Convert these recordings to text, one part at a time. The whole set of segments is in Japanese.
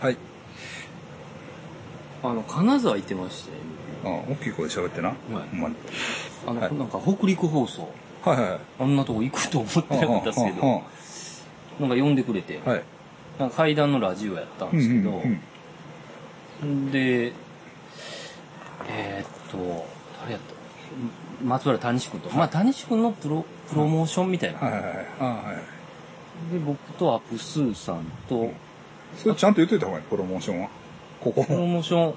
はい。あの、金沢行ってまして、うん、大きい声で喋ってな。はいほんまに。あの、はいなんか北陸放送、はいはいはい。あんなとこ行くと思ってなかったですけど、なんか呼んでくれて、うんはい。なんか階段のラジオやったんうんですけど、うんうんで、えーっと、誰やった？松原谷志君と、まあ谷志君のプロ、プロモーションみたいな。はいはいはい。あはい。で、僕とアップスーさんと、それちゃんと言っといた方がいい、プロモーションは。ここプロも、モーション、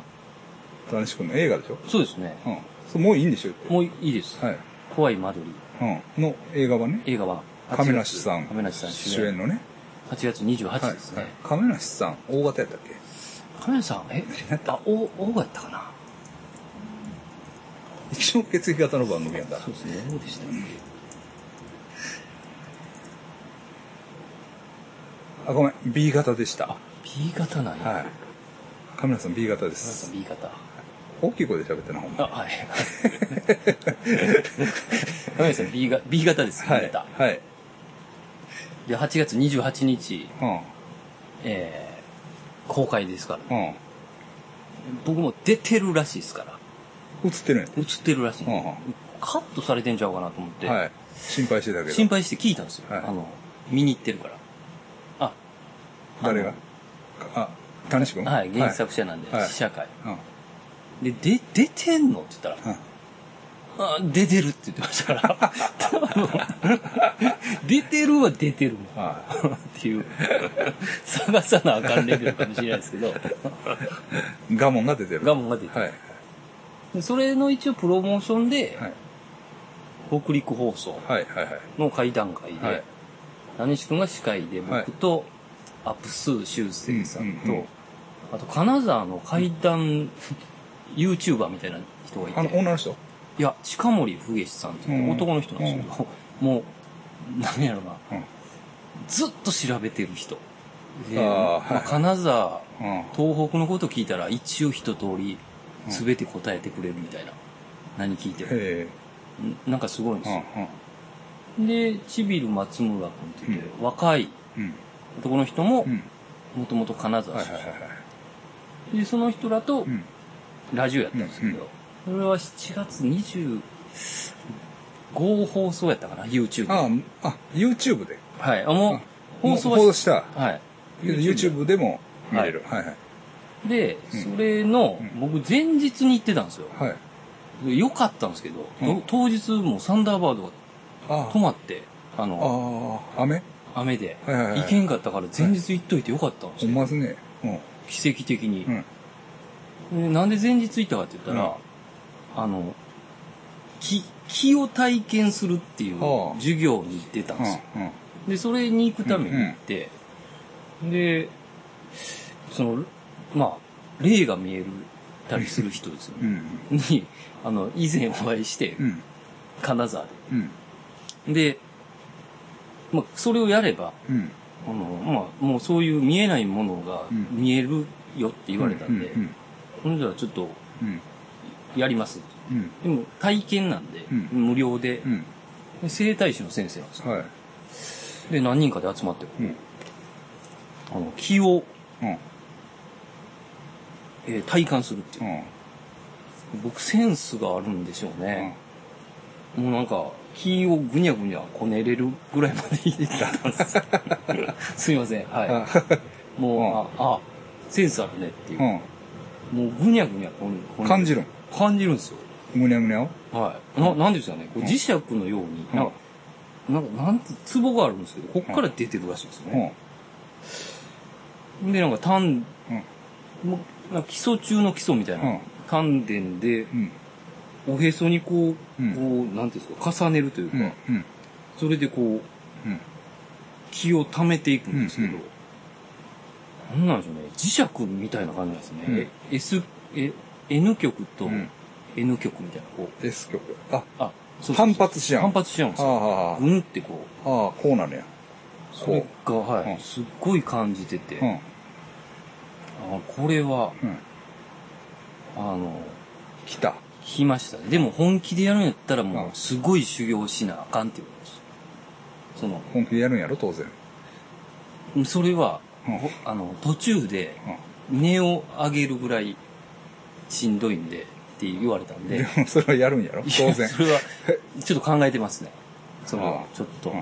谷志くんの映画でしょ？そうですね。うん。それもういいんでしょ？もういいです。はい。怖い間取り。うん。の映画版ね？映画は、亀梨さん。亀梨さん主演。のね？8月28はい。ですね。はい亀梨さん、大型やったっけ？亀梨さん、え？あ、お、大がやったかな？一応血液型の番組やった。そうですね、どうでしたっあ、ごめん。B 型でした。B 型なんや。はい。亀梨さん B 型で亀梨さすん。B 型。大きい声で喋ってな、ほんあ、ま。はい。亀梨さん B が B 型です、B はい。型。はい。で、8月28日、うん。えー、公開ですから。うん。僕も出てるらしいですから。映ってるんや映ってるらしい。うんうんカットされてんちゃうかなと思って、はい。心配してたけど。心配して聞いたんですよ。はいあの、見に行ってるから。あ、誰が？あ、谷志くんはい、原作者なんで、はい試写会。うん。で、で、出てんの？って言ったら、うん。あ、出てるって言ってましたから。多分出てるは出てるわ。はっていう、探さなあかんレベルかもしれないですけど、い。ガモンが出てる。ガモンが出てる。はい。でそれの一応プロモーションで、はい。北陸放送はい。はい。はい。の会談会で、はい谷志くんが司会で、はい僕と、アップスー修正さんと、うんうんうんあと金沢の会談 YouTuber みたいな人がいて、あの、女の人？いや、近森武さんって男の人なんですけど、もう、何やろな、うん。ずっと調べてる人。でまあはい金沢、うん。東北のこと聞いたら一応一通り全て答えてくれるみたいな。何聞いても。なんかすごいんでえ。すうん。よ。で、ちびる松村君って言って、若いうん。男の人もう、ん。もともと金沢はい。出はい。はい。身。で、その人らとうん。ラジオやったんですけうんど、それは7月25放送やったかな、YouTube。ああ、YouTube で。はい。あ、もう、放送は放送した。はい。YouTube でも見れる。はい。はい。で、うんそれの、うん僕前日に行ってたんですよ。はい。でよかったんですけど、当日もうサンダーバードがあ止まって、あの、ああ、雨？雨で、はいはいはい行けんかったから前日行っといてよかったんですよ。ほんまですね。うん。奇跡的に、うん。でなんで前日行ったかって言ったら、あの、木、木を体験するっていうはあ授業に行ってたんですよ。うん。で、それに行くために行って、で、その、まあ、霊が見えるたりする人ですようね。ん。に、あの、以前お会いしてう、ん。金沢うん。で。で、まあ、それをやれば、うん。あの、まあ、もうそういう見えないものがうん見えるよって言われたんで、うん。ほんじゃちょっとうん。やります。うん。でも体験なんで、うん無料でう、ん。で整体師の先生なんですよ。はい。で、何人かで集まって、うん。あの、気を、うん。えー体感するっていうう。ん。僕センスがあるんでしょうね。もうなんか、気をぐにゃぐにゃこねれるぐらいまで入れてたんですよ。すいません。はい。あもう、あ、あ、センスあるねっていう。うん。もうぐにゃぐにゃこねこね感じるん。感じるんですよ。むにゃむにゃを？はい。な、なんですかね。こう磁石のように、なんか、なんか、なんて、ツボがあるんですけど、こっから出てるらしいですうん。ね。で、なんか、丹、うん。もうなんか基礎中の基礎みたいな。うん丹田で、うん。おへそにこう、うんこう、なんていうんですか、重ねるというか、うん。うん。それでこう、うん。気を溜めていくんですけど、うんなんなんでしょうね、磁石みたいな感じなんですね。うんえ S、え、N 極とうん N 極みたいな、こう、S 曲。あ、あ、そうそう反発しちゃう反発しちゃうんですあよ。あ、ぐんってこう、ああ、こうなるや。それが、はい、うんすっごい感じてて、うん。あこれは、うん。あの、来た。来ました。ね。でも本気でやるんやったらもうすごい修行しなあかんっていうことです。その、本気でやるんやろ、当然。それは、うん。ほあの、途中で、根を上げるぐらいしんどいんでって言われたんで。でもそれはやるんやろいや当然。それはちょっと考えてますね。そのあちょっと、う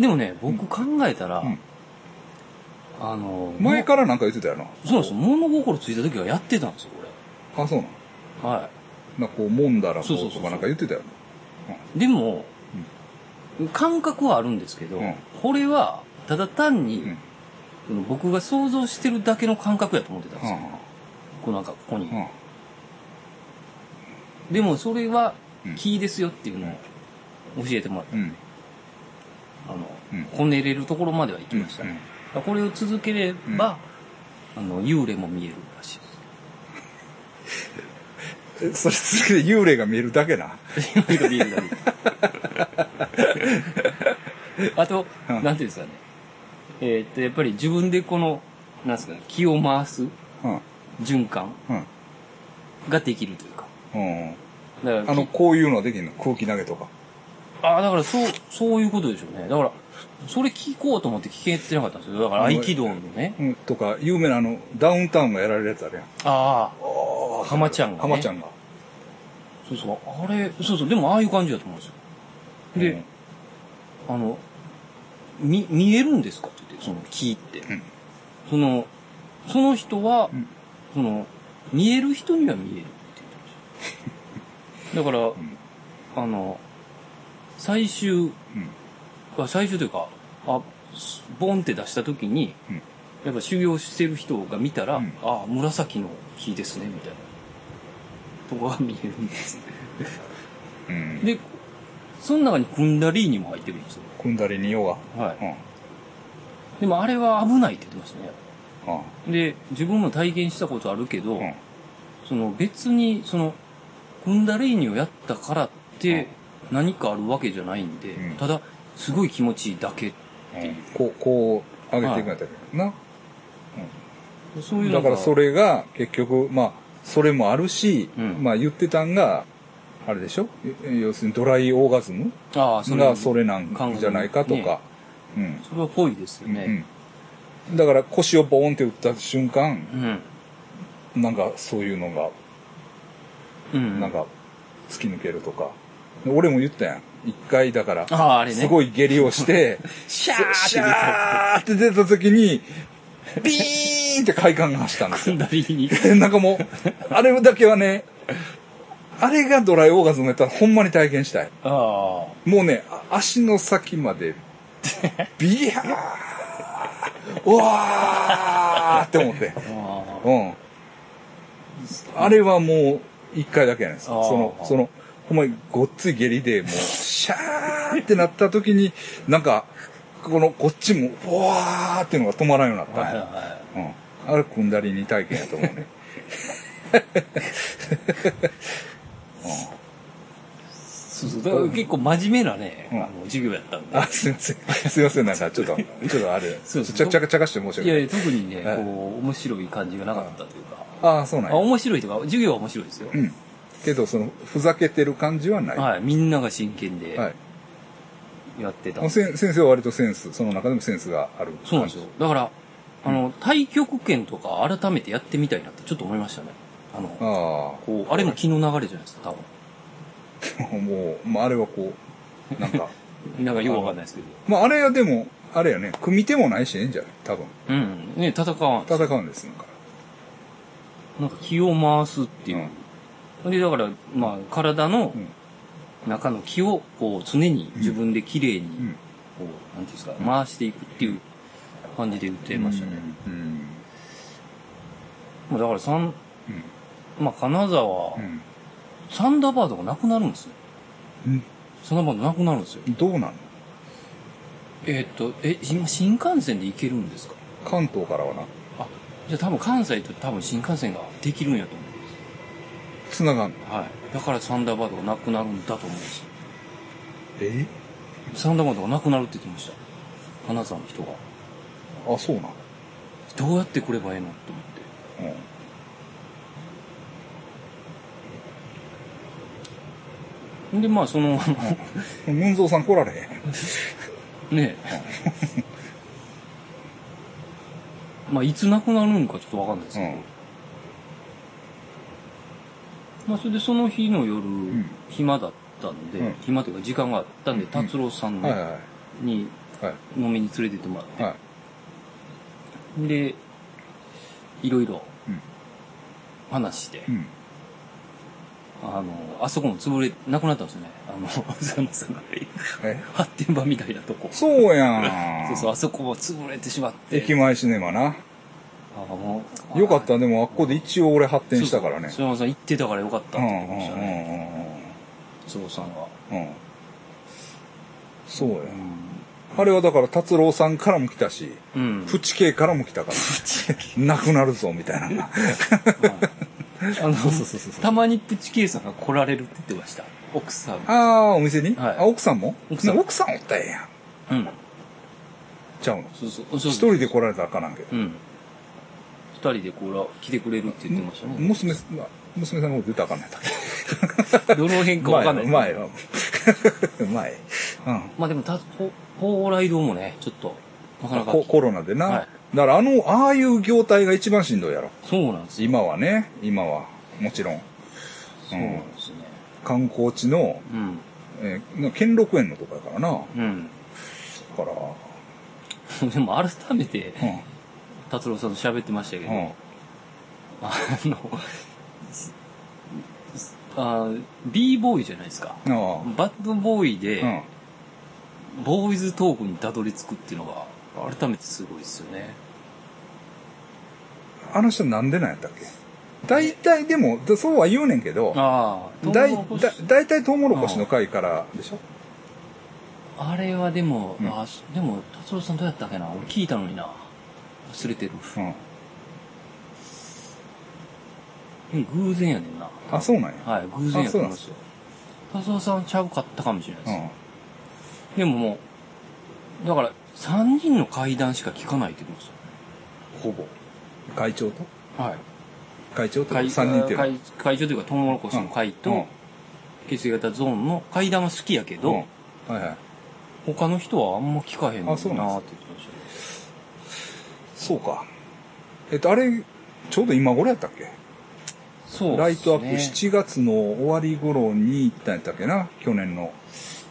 ん。でもね僕考えたら、うん。あの前からなんか言ってたよな。そうなんですよ。物心ついた時はやってたんですよあそうなの？はなんかこう揉んだらこそうとかなんか言ってたよ。いでも、感覚はあるんですけど、うん。これはただ単に、うん。僕が想像してるだけの感覚やと思ってたんですよ、うんこうなんかここに、うん。でもそれはうん。キーですよっていうのを教えてもらった、うん。あの、うん。こねれるところまでは行きました。ね、これを続ければ、あの幽霊も見えるらしいえ それ続けて幽霊が見えるだけな。幽霊が見えるだけあと、うん。なんていうんですかね。えーっとやっぱり自分でこのなんですかね気を回すうん。循環うん。ができるというか。うん。だからあのこういうのできんの？空気投げとか。あだからそうそういうことでしょうね。だからそれ聞こうと思って聞けてなかったんですよ。だから合気道のね。うん。とか有名なあのダウンタウンがやられるやつあるやんあ。ああ浜ちゃんがね。浜ちゃんが。そうそう。あれそうそう。でもああいう感じだと思うんですよ。で、うん。あのみ見えるんですかって言ってその木って、ん。そのその人は、ん。その見える人には見えるって言ってましただから、あの最終最終というかあボンって出した時に、うん。やっぱ修行してる人が見たら、うん。あ紫の木ですねみたいなとかが見えるんです。ねうん。でその中にクンダリーニも入ってくるんですよ。組んだりにヨガはい。うん。でもあれは危ないって言ってましたね。あで自分も体験したことあるけど、うん。その別にそのクンダリーニをやったからって何かあるわけじゃないんで、うん。ただすごい気持ちいいだけっていう、こうこう上げていくんやったらなそういうだからそれが結局まあそれもあるし、うん。まあ言ってたんがあれでしょ？え要するにドライオーガズム？ああそれ。がそれなんじゃないかとか、うん。それはぽいですよね。うん、だから腰をボーンって打った瞬間うん、なんかそういうのがうん。なんか突き抜けるとか、俺も言ったやん一回だからねすごい下痢をして シャーシャーって出た時にビーンって快感が走ったんですクよなんかもう、あれだけはね、あれがドライオーガズムやったらほんまに体験したい。もうね、あ足の先まで、ビヤー、うわーって思って。あうん。あれはもう一回だけやねん。そあーの、その、ほんまにごっつい下痢で、もう、シャーってなった時に、なんか、この、こっちも、うわーっていうのが止まらんようになった。はいはいはいうん。あれ、組んだりに体験やと思うね。そうそうだから結構真面目なね、うんあの授業やったんであ、すいません。すいません、なんか、ちょっと、ちょっとあれ、そうそうちゃ、ちゃか、ちゃかして申しいや訳ないい。や特にね、はいこう面白い感じがなかったというか、ああ、そうなんあや。面白いとか授業は面白いですよ、うん。けど、その、ふざけてる感じはない。ははいみんなが真剣でい。やってた、せん先生は割とセンス、その中でもセンスがある。そうなんですよ。だからあの太極拳とか改めてやってみたいなってちょっと思いましたねあのあこうあれも気の流れじゃないですか多あ、もう、まあ、あれはこう、なんか、分 なんかよくわかんないですけどまあ、あれはでも、あれやね、組み手もないし、ええんじゃない多分。うんね戦わん戦うんです、なんか。なんか気を回すっていう、でだからまあ体のうん中の気をこう常に自分で綺麗にうん。こう、なんていうんですか、回していくっていう感じで言ってましたね。うん。まあだからサン、まあ金沢、うん。サンダーバードがなくなるんですよ。うん。サンダーバードなくなるんですよ。どうなのえーっと、え、今新幹線で行けるんですか？関東からはな、あ、じゃあ多分関西と多分新幹線ができるんやと思繋がん。はい。だからサンダーバードがなくなるんだと思うんですよ。え？サンダーバードがなくなるって言ってました。金沢の人が。あ、そうなの？どうやって来ればええのと思って。うん。で、まあその、ムンゾーさん来られへん？ねえ。まあ、いつ亡くなるんかちょっとわかんないですけど。うんまあ、それでその日の夜、ん暇だったんで、うん暇というか時間があったんで、達郎さんはいはいにはい。飲みに連れてってもらって、はい。で、いろいろうん話して、うん。あの、あそこも潰れ、なくなったんですよね。あの、菅野さんがえ？発展場みたいなとこ。そうやん。そうそう、あそこも潰れてしまって。駅前シネマな。あよかった、でもあっこで一応俺発展したからね。菅野さん行ってたからよかったってうん言ってましたうんね。菅野さんが。うんうんうん。うん。そうやう。ん。あれはだから達郎さんからも来たし、うん。プチ系からも来たから。なくなるぞ、みたいな。あの、そうそうそうそうたまにプチケイさんが来られるって言ってました。奥さん。ああ、お店に、はいあ、奥さんも？奥さん奥さんおったらええやん。うん。ちゃうの？そうそう。そう一人で来られたらあかなんけど。うん。二人でこら、来てくれるって言ってましたね。娘、ま娘さんのこと言ったらあかんないだけ？どの辺かわかんない。うまい、うまい。うまい。うん。まあでも、た、ほ蓬莱堂もね、ちょっと、なかなか。ココロナでな。はいだからあの、ああいう業態が一番しんどいやろ。そうなんですよ。今はね、今は。もちろん。そうなんですね。観光地の、うん。えーな兼六園のとこやからな。だうん。から、でも改めて、うん。達郎さんと喋ってましたけど、うん。あの、すあ b ボーイじゃないですか。あバッドボーイで、あ。うん。ボーイズトークにたどり着くっていうのが、改めてすごいですよね。あの人なんでなんやったっけ？大体でも、だそうは言うねんけど、大体トウモロコシの回からでしょ？あれはでも、うんあでも、達郎さんどうやったっけな？俺聞いたのにな。忘れてる。うん。うん偶然やねんな。あ、そうなんや。はい、偶然やと思いまあすよ。さんちゃうかったかもしれないです。うん。でももう、だから、3人の会談しか聞かないって言ってましほぼ。会長と？た。はい。会長と？会3人っていうの？会会長というか、トウモロコシの会と、うん血液型ゾーンの会談は好きやけど、うんはいはい。他の人はあんま聞かへんのなって言ってましたね。そうか。えっと、あれ、ちょうど今頃やったっけ？そうね。ライトアップ7月の終わり頃に行ったんやったっけな？去年の、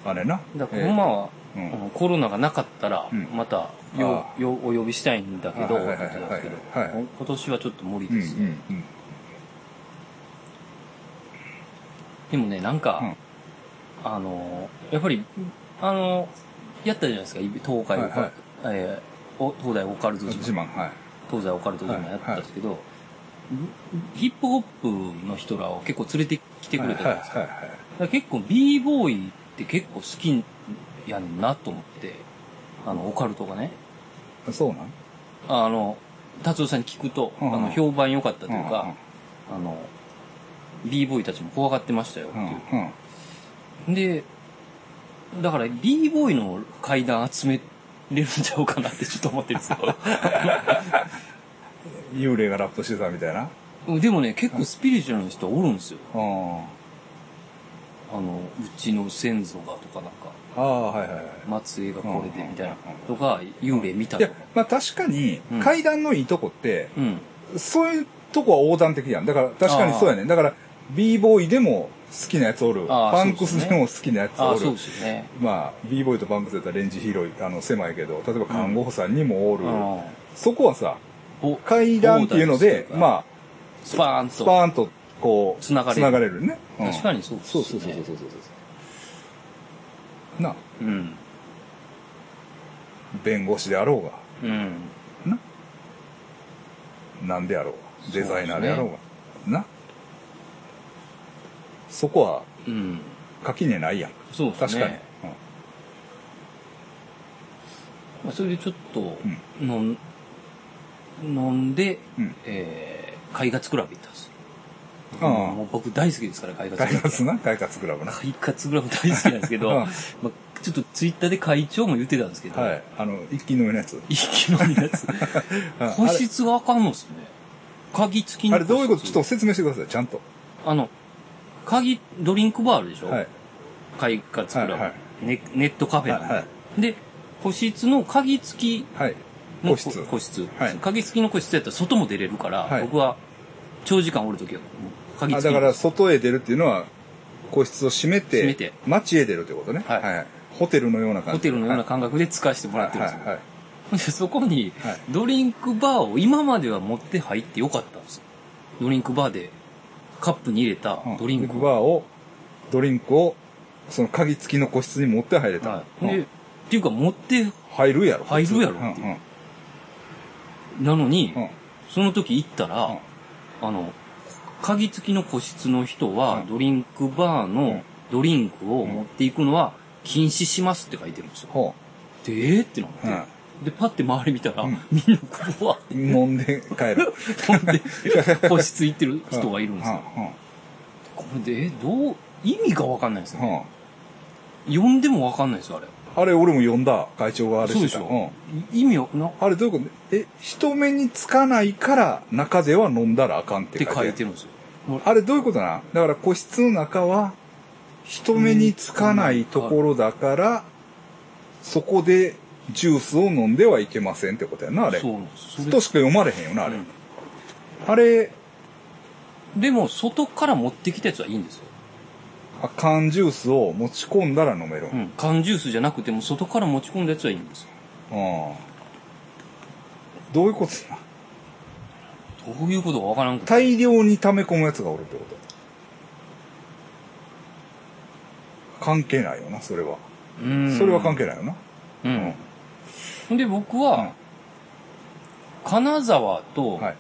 あれな？だから、えーほんまは、うん。あのコロナがなかったらうん、また、あよ、よ、お呼びしたいんだけど、今年はちょっと無理うんうですね。んうん。でもね、なんか、あの、やっぱり、あの、やったじゃないですか、東海オカ、はい。えーお東大オカルトうん。自自慢、はい。東西オカルト自慢やったんですけど、ヒップホップの人らを結構連れてきてくれたじゃないですか。はい結構 b ボーイって結構好きやねんなと思って、あの、オカルトがね。はい。そうなん？あの、達夫さんに聞くと、うんあの、評判良かったといううんか、あの、b ボーイたちも怖がってましたよってうんいう。うん。で、だから b ボーイの階段集めれるんちゃうかなってちょっと思ってるんですよ。幽霊がラップしてたみたいな？でもね、結構スピリチュアルな人おるんですよ。ああの、うちの先祖がとかなんか、あ。ああ、はいはいはい。末裔がこれでみたいなうんとか、幽霊見たとか。いや、まあ確かにうん、階段のいいとこって、うん。そういうとこは横断的やん。だから確かにそうやね。だから、b ボーイでも好きなやつおる。パンクスでも好きなやつああ、おる。ね。まあ、b ボーイとパンクスだったらレンジ広い、あの、狭いけど、例えば看護婦さんにもおる。うんそこはさ、ぼ階段っていうので、まスパーンあ、と。スパーンと、こう、繋がれるるね。うん確かにそうですそうそうそうそうそうそう。な、うん。弁護士であろうが、うん。な、なんであろうが、デザイナーであろうが、な。そこは、うん。垣根ないやん。そうです確かに。ね。まあ、それでちょっと、飲ん、飲んで、うんえー、快活クラブ行ったんですよ。ああもう僕大好きですから、快活クラブ。快活な？快活クラブな？快活クラブ大好きなんですけど、うんまあ、ちょっとツイッターで会長も言ってたんですけど、はい。あの、一気飲みのやつ。一気飲みのやつ。あ個室があかんのっすね。鍵付きのあれ、どういうこと？ちょっと説明してください、ちゃんと。あの、鍵、ドリンクバーあるでしょ？はい。快活クラブ、はいはい。ネ。ネットカフェの、はいはい。で、個室の鍵付きはい。の個室。個室。はい。鍵付きの個室やったら外も出れるから、はい。僕は長時間おるときは、鍵あ付き。だから外へ出るっていうのは個室を閉めて閉めて。街へ出るってことね、はい。ホテルのような感じ。ホテルのような感覚で使わせてもらってるんです。よ。はい。はい。でそこにはい、ドリンクバーを今までは持って入ってよかったんですよ。ドリンクバーで、カップに入れたはいドリンクバーをドリンクをその鍵付きの個室に持って入れた、はい。で、うん。っていうか持って、入る。やろ入るやろうんっていう。なのに、うん。うんその時行ったら、うん。あの、鍵付きの個室の人はう、ん。ドリンクバーうん。のドリンクを持っていくのは禁止しますって書いてるんですよ。ほで、えーってなって、うで、パッて周り見たら、うん。みんなこうわってうん、飲んで帰る。飛んで、個室行ってる人がいるんですよ。うんうん。これで、え、どう、意味がわかんないですうん。ね。読んでもわかんないですよ、あれ。あれ俺も読んだ会長があれそうでししてたょ、意味を、な、っうん、あれどういうこと？え人目につかないから中では飲んだらあかんってて書いてある。書いてるんですよ。あれどういうことなだから個室の中は人目につかないところだから、そこでジュースを飲んではいけませんってことやな、あれ。そう。それとしか読まれへんよな、あれ。うんあれ、でも、外から持ってきたやつはいいんですよ。あ缶ジュースを持ち込んだら飲める。うん。缶ジュースじゃなくても、外から持ち込んだやつはいいんですよ。うんどういうことなどういうことかわからんくて。大量に溜め込むやつがおるってこと？関係ないよな、それは。うんそれは関係ないよな。うん。ほんで、僕は、金沢とはい。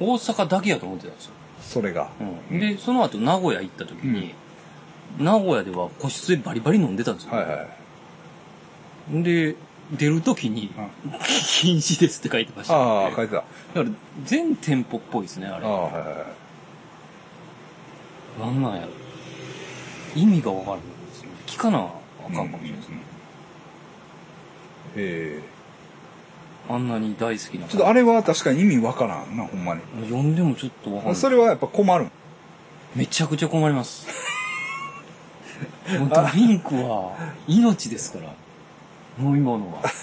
大阪だけやと思ってたんですよ。それが。うん。で、その後名古屋行った時に、名古屋では個室でバリバリ飲んでたんですよ。はいはい。で、出る時に、禁止ですって書いてました、ああ、書いてた。だから、全店舗っぽいですね、あれ。ああ、はいはいはい。なんなんやろ。意味がわかるんですよ。聞かなあかんかもしれないですね。えあんなに大好きな。えちょっとあれは確かに意味わからんな、ほんまに。読んでもちょっとわかんない。それはやっぱ困る。めちゃくちゃ困ります。もうドリンクは命ですから。飲み物は。だか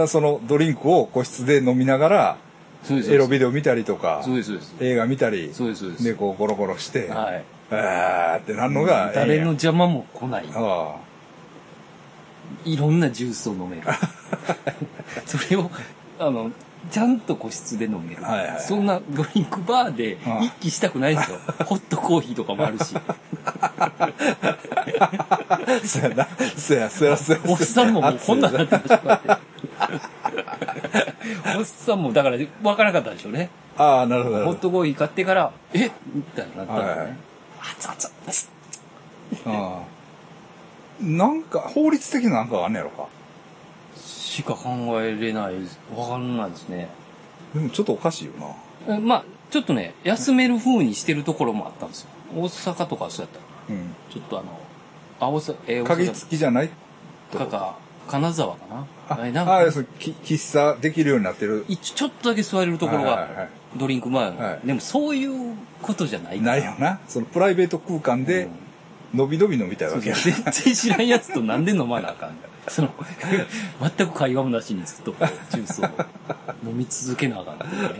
らそのドリンクを個室で飲みながら、そうです。エロビデオ見たりとかそ、うです、そうです。映画見たり、そうです、そうです。で、こうゴロゴロして、はい。あーってなんのが誰の邪魔も来ない。あいろんなジュースを飲める。それを、あの、ちゃんと個室で飲める。はいはいそんなドリンクバーで一気したくないですよ。ホットコーヒーとかもあるし。あ。そやな。そや、そや、そや。おっさんももうこんなんなってました。おっさんもだから分からなかったんでしょうね。ああ、なるほど。ホットコーヒー買ってから、え？みたいになったんですね。はいはい熱々熱ど。ああ。なんか、法律的ななんかがあんねやろか。しか考えれない、分かんないですね。でもちょっとおかしいよな。えまあ、ちょっとね、休める風にしてるところもあったんですよ。大阪とかはそうやった。うん。ちょっとあの、あ、大阪、えー、大鍵阪付きじゃないかか、金沢かなあ、えなんかああ、そうき喫茶できるようになってる。一ちょっとだけ座れるところがはいはいはい、ドリンク前、はいでもそういうことじゃないないよな。そのプライベート空間で、のびのび飲みたいわけや。全然知らんやつとなんで飲まなあかんその、全く会話もなしにずっとジュースを飲み続けなあかんっていうね。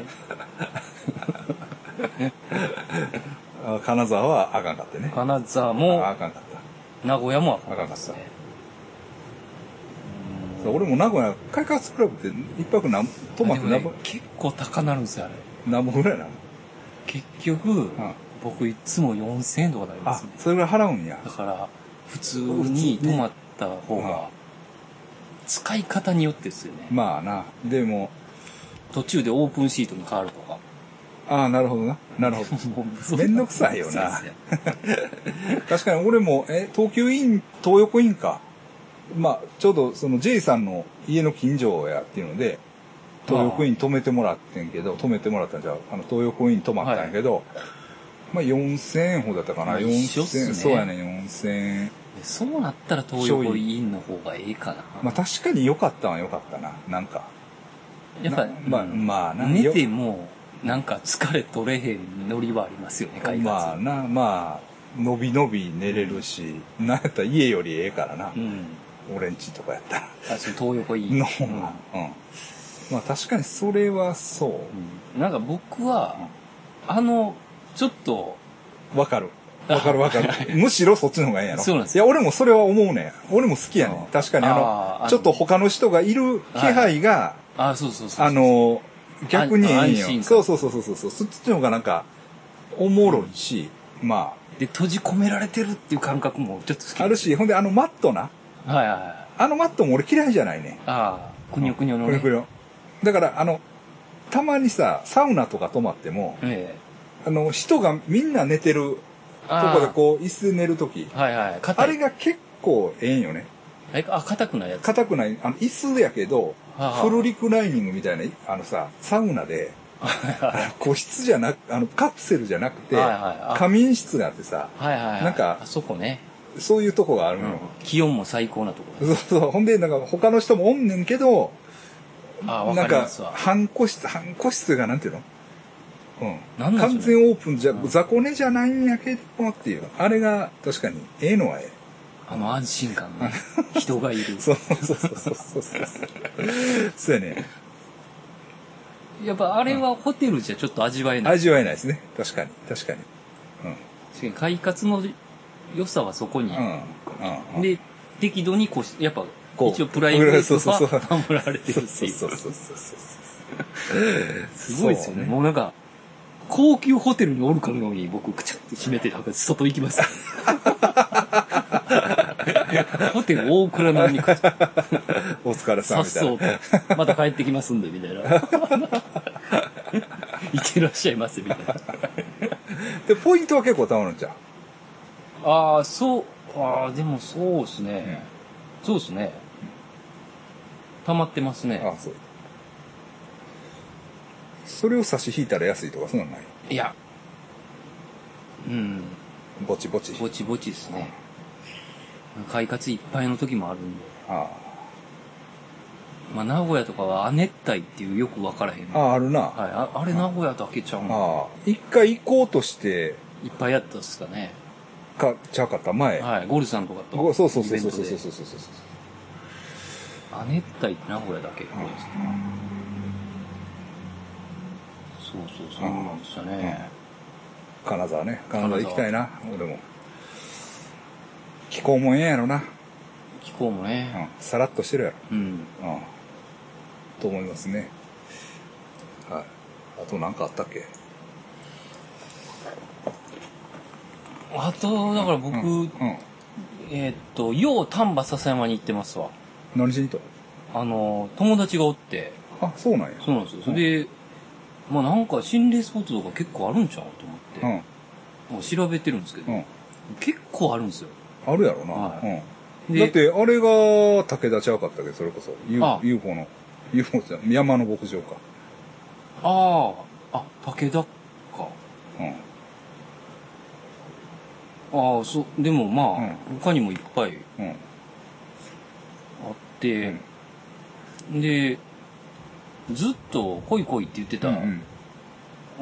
あ金沢はあかんかってね。金沢あもあかんかった。名古屋もあかんかった俺も名古屋、快活クラブって一泊何、泊まって何ね、結構高なるんですよ、あれ。何本ぐらいなの結局、僕いつも4000円とかなりまあすね。、それぐらい払うんや。だから、普通に泊まった方うんが、使い方によってですよね。まあな。でも、途中でオープンシートに変わるとか。ああ、なるほどな。なるほど。めんどくさいよな 確かに俺も、え、東急イン、東横インか。まあ、ちょうどその J さんの家の近所やっていうので、東横イン止めてもらってんけど、止めてもらったんじゃうあの、東横イン止まったんやけど、まあ4000円ほどだったかな。まあ一緒っすね4000そうやね、4000円。でそうなったら東横インの方がええかな。まあ確かに良かったは良かったな。なんか。やっぱな、まあ、うんまあな。寝てよも、なんか疲れ取れへんノリはありますよね、快活。まあな、まあ、のびのび寝れるし、なんやったら家よりええからなう。ん。俺んちとかやったら。あ、その東横イン。の方が。うん。まあ確かにそれはそう。うんなんか僕は、あの、ちょっと、わかる。わかるわかる。むしろそっちの方がいいんやろ。そうなんですいや、俺もそれは思うねん。俺も好きやね確かにあの、ちょっと他の人がいる気配が、あ、そうそうそう。あ、の、逆にええんよ。そうそうそうそうそう。そっちの方がなんか、おもろいし、まで、閉じ込められてるっていう感覚もちょっと好き。あ、あるし、ほんであのマットな？はいはいはい。あのマットも俺嫌いじゃないね。ああ、くにょくにょのね。くにょくにょだから、あの、たまにさ、サウナとか泊まっても、えあの、人がみんな寝てるえ。とあこでこう、椅子で寝るとき、はいはい。あれが結構ええんよね。えあ、硬くないやつ？硬くない、あの、椅子やけど、フルリクライニングみたいな、あのさ、サウナで、個室じゃなく、あの、カプセルじゃなくて、はいはいあ仮眠室があってさ、はいはいはい。なんかあそこね。そういうとこがあるのよ。気温も最高なところ。そうそう。ほんで、なんか他の人もおんねんけど、ああ、わなんか。半個室、半個室がなんていうの？うん。完全オープンじゃ、うん雑魚寝じゃないんやけどっていう。あれが確かに、ええのはええ。あの安心感ね。人がいる。そうそうそうそうそうそう。そうやね。やっぱあれはホテルじゃちょっと味わえない。味わえないですね。確かに。確かに。確かに快活の良さはそこに。うん。うん。うん。で、適度にこう、やっぱ、こう一応プライベート そうそうそうは守られてるっていう。そうそうそうそうそう。すごいですよね。そうもうなんか、高級ホテルにおるかのように僕、くちゃっと閉めて、外行きます。ホテル大倉並みに、お疲れささっんみたいな。そうと、また帰ってきますんで、みたいな。いってらっしゃいませ、みたいな。で、ポイントは結構たまるんじゃん。ああ、そう、ああ、でもそうですね。そうですね。溜まってますね。あそう。それを差し引いたら安いとか、そんなんない？いや。うん。ぼちぼち。ぼちぼちですね。快活いっぱいの時もあるんで。あまあ、名古屋とかは亜熱帯っていうよくわからへん。あ。ああ、あるな。はい。ああれ名古屋だけちゃうんああ。一回行こうとして、いっぱいやったっすかね。か、ちゃうかった？前。はい。ゴルさんとかと。ごそうそうそうそうそうそうそうそうそう。亜熱帯って名古屋だけ？そうそう、そうなんでしたね。金沢ね。金沢行きたいな、俺も。気候もええやろな。気候もうね。ん。さらっとしてるやろ。うん。うん。と思いますね。はい。あと何かあったっけ？あと、だから僕、うん。うんえーっと、よう丹波篠山に行ってますわ。何しにとあの、友達がおって、あ、そうなんや。そうなんですよ。それで、まあなんか心霊スポットとか結構あるんちゃうと思って、うん。もう調べてるんですけど、うん。結構あるんですよ。あるやろな。はいうん。でだって、あれが武田ちゃうかったっけそれこそ。U- あ UFO の。UFO じゃん山の牧場か。ああ、あ、武田か。うん。ああ、そう、でもまあ、うん他にもいっぱいうん。あって、で、ずっと来い来いって言ってた、うん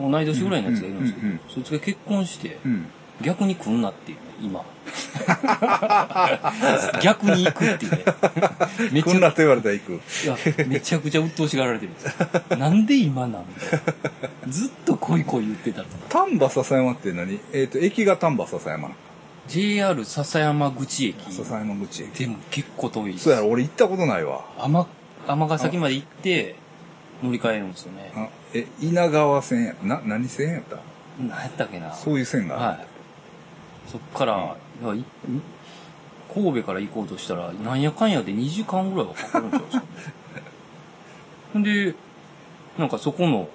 同い年ぐらいのやつがいるんですけど、うんうんうんそいつが結婚して、うん。逆に来んなっていうね、今。逆に行くっていうね。めちゃこんなと言われたら行く。いや、めちゃくちゃ鬱陶しがられてるんですよ。なんで今なんずっと来い来い言ってたの。丹波篠山って何？えっ、と、駅が丹波篠山 JR 笹山口駅。笹山口駅。でも結構遠いそうやろ、俺行ったことないわ。天、天ヶ崎まで行って、乗り換えるんですよね。あえ、稲川線や。な、何線やった？何やったっけな。そういう線が。はい。そっから、いやい神戸から行こうとしたら、なんやかんやで2時間ぐらいはかかるんちゃうんですかね。ほ んで、なんかそこの、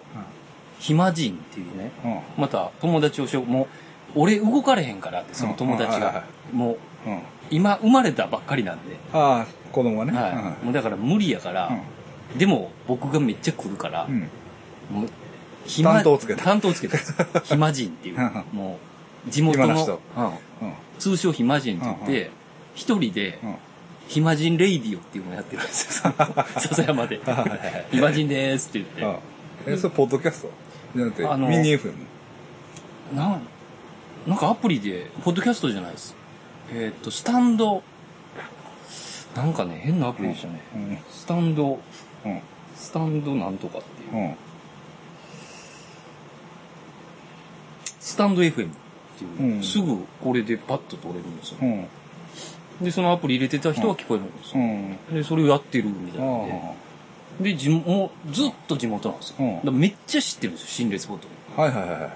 暇人っていうね、うん。また友達をしよう、もう、俺動かれへんからって、その友達うんはいはいはが。もう、うん。今生まれたばっかりなんで。ああ、子供がね。はい。もうだから無理やから、でも僕がめっちゃ来るから、うん。うん。もう、担当つけた担当つけたんです。暇人っていううん。もう、地元の、うんうん。通称暇人って言って、一人で、うん。暇人レイディオっていうのをやってるんですよ。笹山で。暇人でーすって言っあえ、それ、ポッドキャスト？じゃなくて、あのミニ FM。て。なん、なんかアプリで、ポッドキャストじゃないです。えーっと、スタンド、なんかね、変なアプリでしたね。うん。スタンド、うん。スタンドなんとかっていう。うん。スタンド FM っていう、うんすぐこれでパッと撮れるんですよ。うん。で、そのアプリ入れてた人は聞こえるんですよ。うん。で、それをやってるみたいなんで。あで、地元、もうずっと地元なんですよ。うんだめっちゃ知ってるんですよ、心霊スポット。あ。はいはいはいは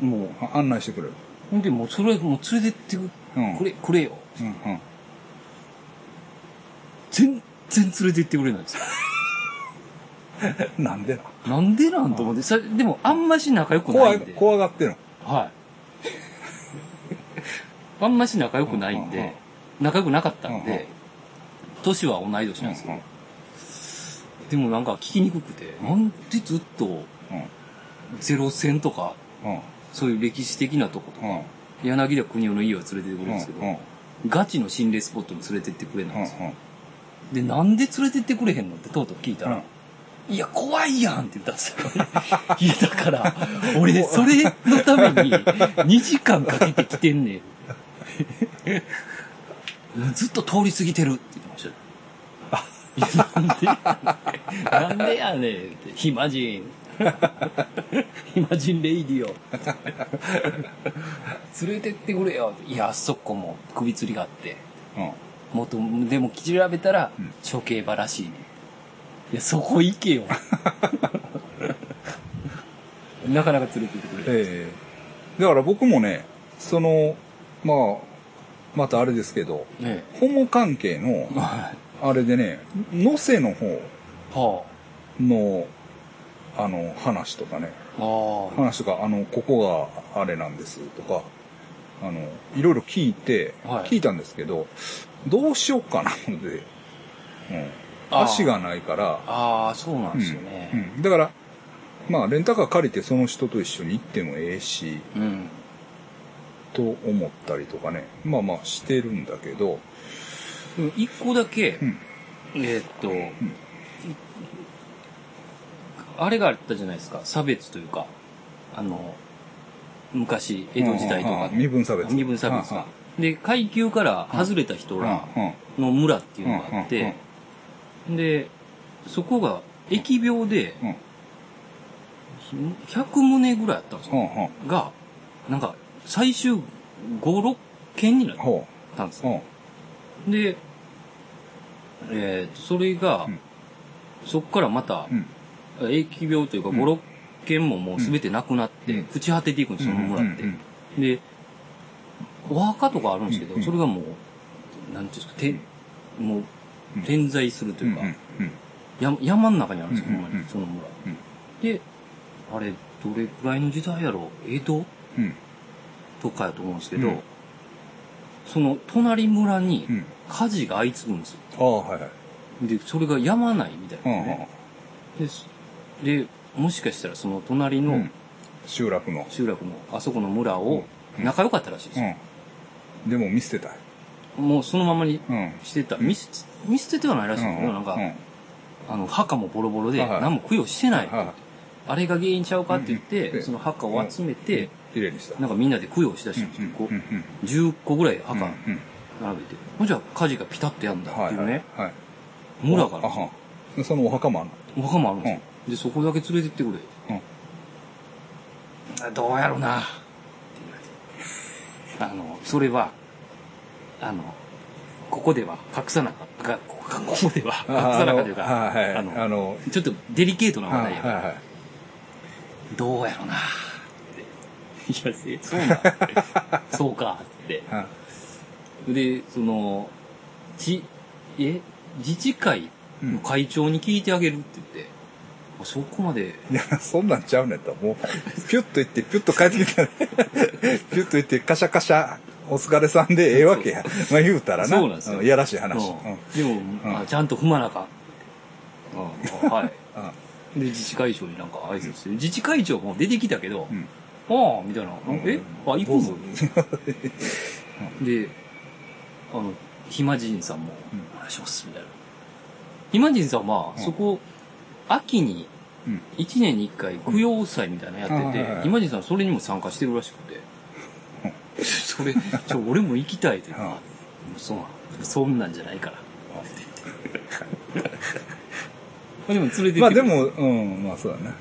い。もう、あ案内してくれる。ほんで、もうそれ、もう連れてってく、うんくれ、くれよ。うんうん。全然連れてってくれないんですよ。なんでな。なんでなんと思って、さでもあんまし仲良くな怖いいんで。怖がってるの？はい。あんまし仲良くないんうんうんで、仲良くなかったんうんうんで、年は同い年なんですうんよ。でもなんか聞きにくくて、なんでずっとうん。ゼロ戦とか、うん。そういう歴史的なとことうん。か、柳田国男の家は連れてってくれるんですけうん。うんど、ガチの心霊スポットに連れてってくれないんですよ。で、なんで連れてってくれへんのってとうとう聞いたら、いや、怖いやんって言ったんですよ。いや、だから、俺、それのために2時間かけて来てんねん。ずっと通り過ぎてるって言ってましたよ。いや、なんで、なんでやねんって。暇人。暇人レイディオ。連れてってくれよ。いや、あそこも首吊りがあって。うん。もっと、でも調べたらうん、処刑場らしいね。いや、そこ行けよ。なかなか連れてってくれる。ええだから僕もね、その、まあ、またあれですけど、ねホモ関係のあれでね、能勢の方い。はの、あの、話とかね、あ。ああ。話とか、あの、ここがあれなんですとか、あの、いろいろ聞いて、はい聞いたんですけど、どうしようかなので、うん。足がないから、ああ、そうなんですよね。うんうんだから、まあ、レンタカー借りてその人と一緒に行ってもええし、うん。と思ったりとかね。まあまあしてるんだけど、一個だけ、うん。えーっと、あれがあったじゃないですか。差別というか、あの、昔、江戸時代とか身分差別。身分差別うんが。で、階級から外れた人うんらうんの村っていうのがあって、で、そこが疫病でうん100棟ぐらいあったんですよ。が、なんか、最終5、6件になっほたんですよ。ん。で、えーと、それが、うんそこからまたう、ん。疫病というかうん5、6件ももう全てなくなって、うん朽ち果てていくんですよ、その村って。うんで、お墓とかあるんですけど、うんそれがもう、なんていうんですか、てもううん、点在するというか、山の中にあるんですよ、ほんまに、その村。うんで、あれ、どれくらいの時代やろう江戸？うんとかやと思うんですけど、うんその隣村にうん火事が相次ぐんですよ。ああ、はいはい。で、それがやまないみたいうんなね。でもしかしたらその隣の。集落の。集落のあそこの村をうん仲良かったらしいですよ。うん。でも見捨てたい。もうそのままにうん。してた。見捨て、見捨ててはないらしいんですけど、なんか、うんあの、墓もボロボロで何も供養してない。はあれが原因ちゃうかって言っうんて、うんその墓を集めい。て、綺麗にした。なんかみんなで供養しだしたんですよ。こうんう10個ぐらい墓並べて。ほんじゃ火事がピタッとやんだってはいうね、はい。村があるんですよあはでそのお墓もあるの？お墓もあるんですよ。で、そこだけ連れてってくれ。うんあどうやろうなって言われて。あの、それは、あの、ここでは隠さなかった。がこここでは隠さなかったというか。あのあの、ちょっとデリケートな話はい題やから、はい。どうやろうなって。いや、せそうなんそうかって。はいで、その、じ、え、自治会の会長に聞いてあげるって言って、あそこまで、いや、そんなんちゃうねんと。もう、ピュッと行って、ピュッと帰ってきたら、ピュッと行って、カシャカシャ、お疲れさんでええわけや。まあ言うたらな。そうなんですよ。いやらしい話。でも、うん。あちゃんと踏まなあかはい。うん。で、自治会長になんか挨拶して、自治会長も出てきたけど、うん。ああ、みたいな、うん。え？あ、行くぞ。ので、あの、暇人さんも、うん。お願いします、みたいな。暇人さんは、うん。そこ、秋に、うん。1年に1回、供養祭みたいなのやってて暇人さんそれにも参加してるらしくて、それ、ちょ、俺も行きたいって言うからうんそうなんそんなんじゃないから。でも連れてってまあでも、うん、まあそうだね。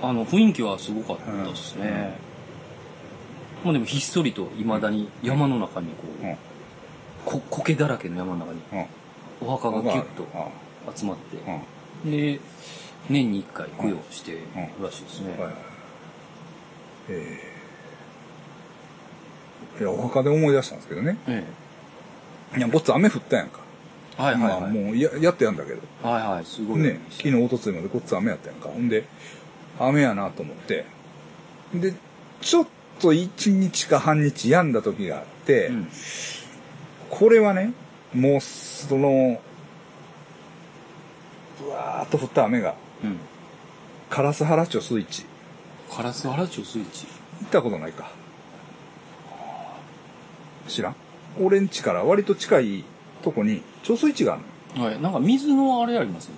あの、雰囲気はすごかったですね。まあでもひっそりと未だに山の中にこう、うん。こ苔だらけの山の中にうん。お墓がギュッとうん集まって、うん。で、年に一回供養してるらしいですね。はいはい。ええいや、お墓で思い出したんですけどね。えいや、ごっつ雨降ったやんか。え。はいはいはい。まあもうや、やってやんだけど。はいはい、すごい。ね、昨日、おとついまでごっつ雨やったやんか。ほんで、雨やなと思って。で、ちょっと一日か半日病んだ時があって、うん。これはね、もう、その、ぶわーっと降った雨が、うん。烏原町スイッチ。カラス原町スイッチ。行ったことないか。知らん？俺ん家から割と近いとこに、貯水池があるのよ。はい。なんか水のあれあります？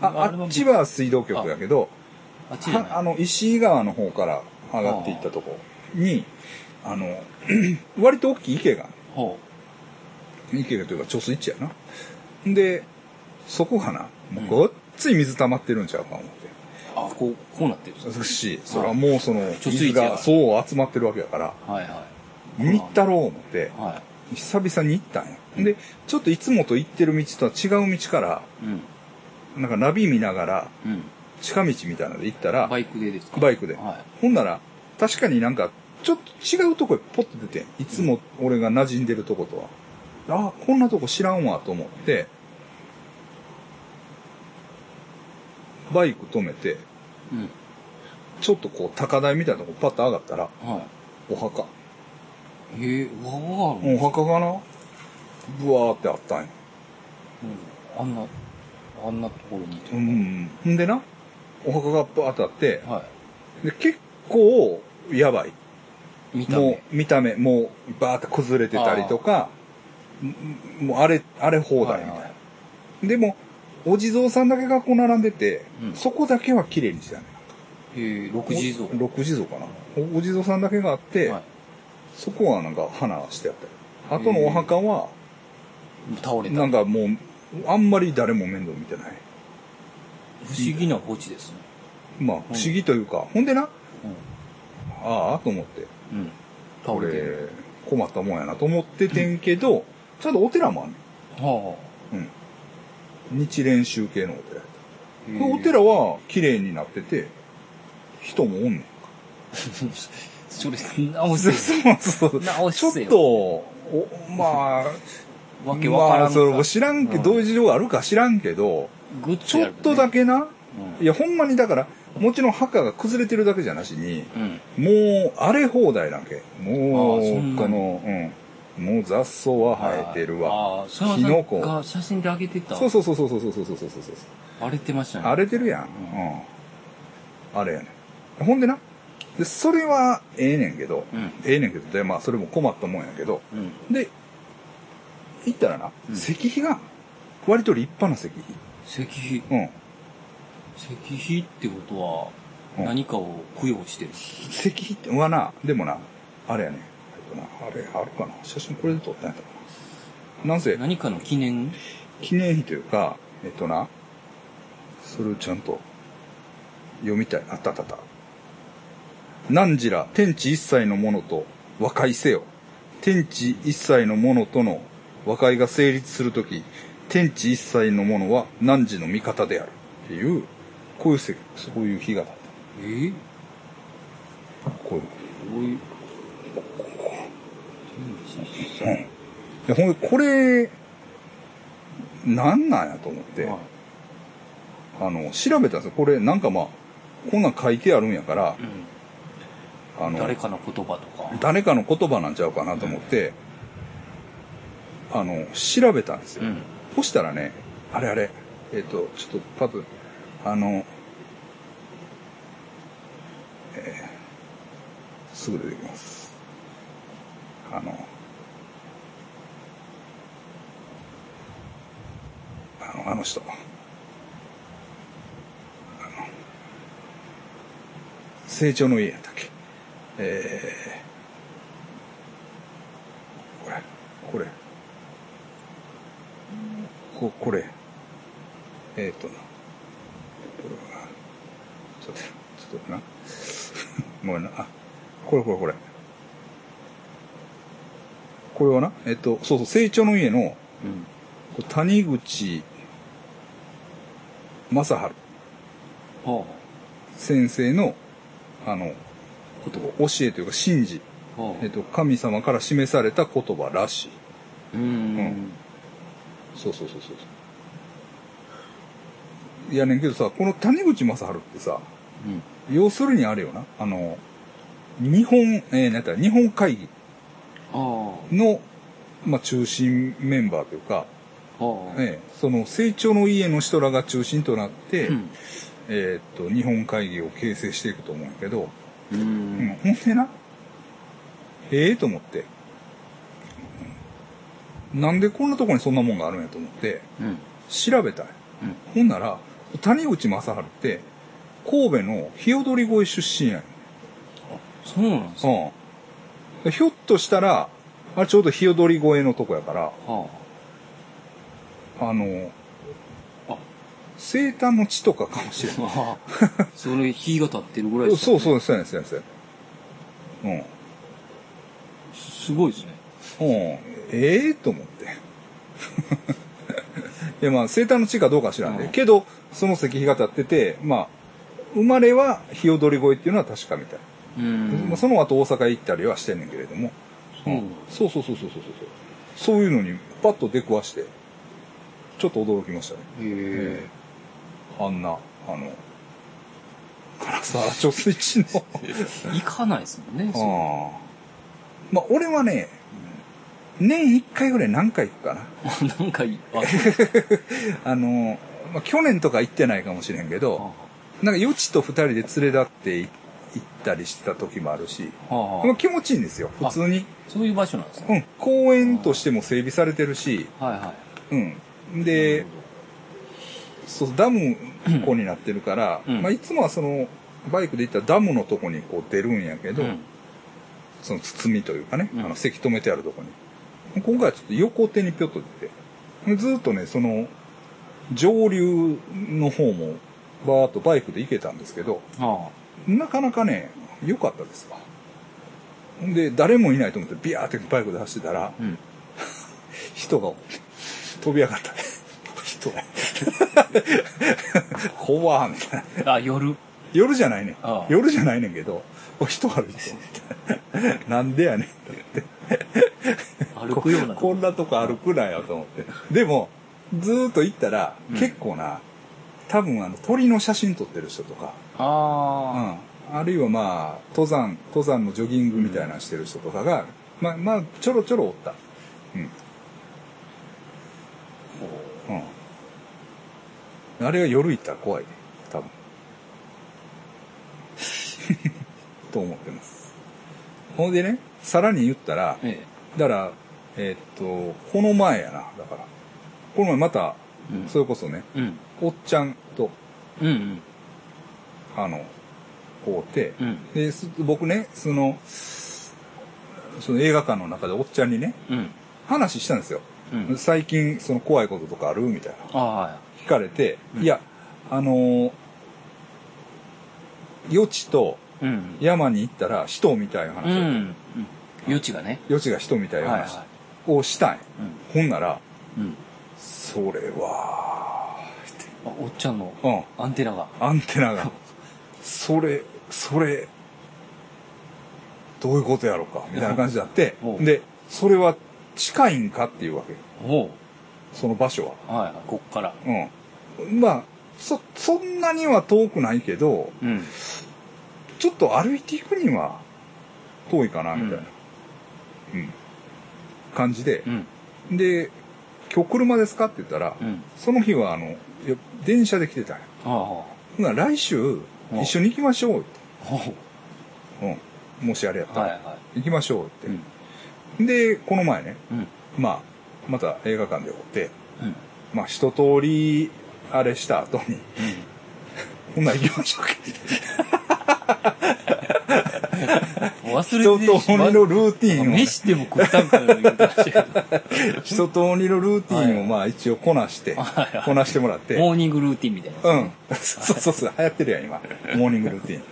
あ、あっちは水道局やけど、あっちあの、石井川の方から上がっていったとこに、あの、割と大きい池があるほ池がというか貯水池やな。で、そこがな、もうごっつい水溜まってるんちゃうか思って。う。あ、こう、こうなってるんですし、それはもうその、貯水池がそう集まってるわけやから、はいは見に行ったろう思って、い。は久々に行ったんや。で、ちょっといつもと行ってる道とは違う道から、い。うん。なんかナビ見ながら、うん。近道みたいなので行ったら、バイクでですか？バイクで。はほんなら、確かになんか、ちょっと違うとこへポッと出てん、いつも俺が馴染んでるとことは。あ、こんなとこ知らんわと思って、バイク止めて、い。うん。ちょっとこう高台みたいなとこパッと上がったら、はお墓。い。へえ、輪があるんお墓がな、ブワーってあったんや。あんな、あんなところに。うん。ほんでな、お墓がバーってあって、はで結構やばい。い。見たもう目。見た目、もうバーって崩れてたりとか、んもうあれ、あれ放題みたいな。はいはいでも、お地蔵さんだけがこう並んでて、うんそこだけは綺麗にしてある。へえ、六地蔵。六地蔵かな。おお地蔵さんだけがあって、はい。そこはなんか花してあったり。あとのお墓は、倒れた。なんかもう、あんまり誰も面倒見てない。不思議な墓地ですね。まあ、不思議というか、ほんでな、うああ、と思って、ん。うん。倒これて困ったもんやなと思っててんけど、ちゃんとお寺もあんねはん。うん。日蓮宗系のお寺やった。お寺は綺麗になってて、人もおんねん。それ、直せそうそう直ちょっと、おまあ、わけわからんまあ、それか。知らんけうんど、どういう事情があるか知らんけど、グッちょっとだけ。けな、うんいや、ほんまにだから、もちろん墓が崩れてるだけじゃなしに、うん。もう、荒れ放題なんけ。もう、この、うん。もう雑草は生えてるわ。ああ、そキノコれが写真で上げてた。そうそうそうそうそうそうそうそうそうそう。荒れてましたね。荒れてるやん。うん。あれやねん。ほんでな。で、それはええねんけど、うんええねんけど、で、まあ、それも困ったもんやけど、うん。で、行ったらな、うん石碑が、割と立派な石碑。石碑。うん。石碑ってことは、うん何かを供養してる？石碑って、はな、でもな、あれやねん。あれ、あるかな？写真これで撮ったんやったかな。なぜ、何かの記念？記念碑というか、えっとな、それをちゃんと読みたい。あったあったあった。何時ら天地一切のものと和解せよ。天地一切のものとの和解が成立するとき、天地一切のものは何時の味方である。っていう、こういうせ、そういう日がだっえ？ー、た。こういう。こういう。うん。で、ほんで、これ、なんなんやと思って、はいあの、調べたんですよ。これ、なんかまあ、こんなん書いてあるんやから、あうん、の、誰かの言葉とか。誰かの言葉なんちゃうかなと思って、あの、調べたんですよ。うん。そしたらね、あれあれ、えっ、と、ちょっとパッと、あの、えーすぐ出てきます。あの、あの、あの人。成長の家やったっけ？えー、これ、これ。こ、これ。えーっとな。これはちょっと、ちょっとな。ごめんな。あ、これこれこれ。これはな、えっと、そうそう、成長の家の、うん。谷口正治は先生の、あの、あ。言葉。教えというか信じ、はあ。えっと、神様から示された言葉らしい。うーん。そうそうそうそうそう。いやねんけどさ、この谷口正治ってさ、うん。要するにあれよな、あの、日本、えー、なんやったら日本会議あの、まあ、中心メンバーというか、あ。はあ。ええその成長の家の人らが中心となって、うん。えーっと、日本会議を形成していくと思うんやけど、うんん。ほんでな、ええと思って、なんでこんなとこにそんなもんがあるんやと思って、うん。調べたんやうん。ほんなら、谷口正治って、神戸の日踊り越え出身やねん。そうなんですか。うんで。ひょっとしたら、あれちょうど日踊り越えのとこやから、はあの、あ。生誕の地とかかもしれない。それ、火が立ってるぐらいですか、そうそう、そうやねん、そうやねんそうやねん。うん。すごいですね。うん、ええと思って。いやまあ生誕の地かどうかは知らんで、うんけど、その石碑が立ってて、まあ、生まれは日踊り越えっていうのは確かみたい。うーん。まあ、その後大阪行ったりはしてんねんけれども。うんそうそうそうそうそうそう。そういうのにパッと出くわして、ちょっと驚きましたね。へあんな、あの、唐沢貯水池の。え。行かないですもんね。そああ。まあ俺はね、年一回ぐらい何回行くかな。うなんかいい。あ、あの、まあ、去年とか行ってないかもしれんけど、なんか、余地と二人で連れ立ってい行ったりしてた時もあるし、はあ、気持ちいいんですよ、普通に。そういう場所なんですね。うん、公園としても整備されてるし、はいはい。うん。で、そう、ダム湖になってるから、うんまあ、いつもはその、バイクで行ったらダムのとこにこう出るんやけど、うんその包みというかね、うんあの、せき止めてあるとこに。今回はちょっと横手にぴょっと出て、ずっとね、その、上流の方も、バーっとバイクで行けたんですけど、はなかなかね、良かったですわ。で、誰もいないと思って、ビャーってバイクで走ってたら。人が飛び上がったね。人が。怖みたいな。あ、夜。夜じゃないねんああ夜じゃないねんけど、お人歩いて。なんでやねんって歩くようなとこ。こんなとこ歩くなよと思って。でも、ずーっと行ったら、うん結構な、多分あの鳥の写真撮ってる人とか、あうん、あるいはまあ、登山、登山のジョギングみたいなのしてる人とかが、まあ、まあ、ちょろちょろおった。うん。うん。あれは夜行ったら怖いで、多分。と思ってます。ほんでね、さらに言ったらあ。、えだから、えーっと、この前やな、だから。この前また、え。うん。それこそね、うん。おっちゃんと、うんうん。あの、こうて、うん。で、す僕ね、その、その映画館の中でおっちゃんにね、うん。話したんですよ。うん。最近、その怖いこととかあるみたいな。は聞かれて、うんいや、あのー余地と。山に行ったら人みたいな話、うん。うん。余地がね。余地が人みたいな話をした。い。ほんなら。それは、あ、おっちゃんのうん、アンテナが。アンテナが、それ、それ、どういうことやろうか、みたいな感じになって で、それは近いんかっていうわけ。おう。その場所は。はいはい。こっから。うん。まあ、そ、そんなには遠くないけど、うん。ちょっと歩いていくには遠いかな、みたいな。うん。感じでう。ん。で、今日車ですかって言ったら、うん。その日はあの、電車で来てたんや。ああ。ほな来週、お一緒に行きましょうって。ほう。うん。もしあれやったら、はいは行きましょうっい。うて。ん。で、この前ね、うん。まあ、また映画館で会って、うん。まあ一通り、あれした後に、ほんなら行きましょうか。うん。忘人と鬼のルーティンをね、飯でも食ったんかよ言うてましたけど。人と鬼のルーティンをまあ一応こなしてはいはい、こなしてもらって、モーニングルーティンみたいな。うん。そうそうそう、流行ってるやん、今。モーニングルーティン。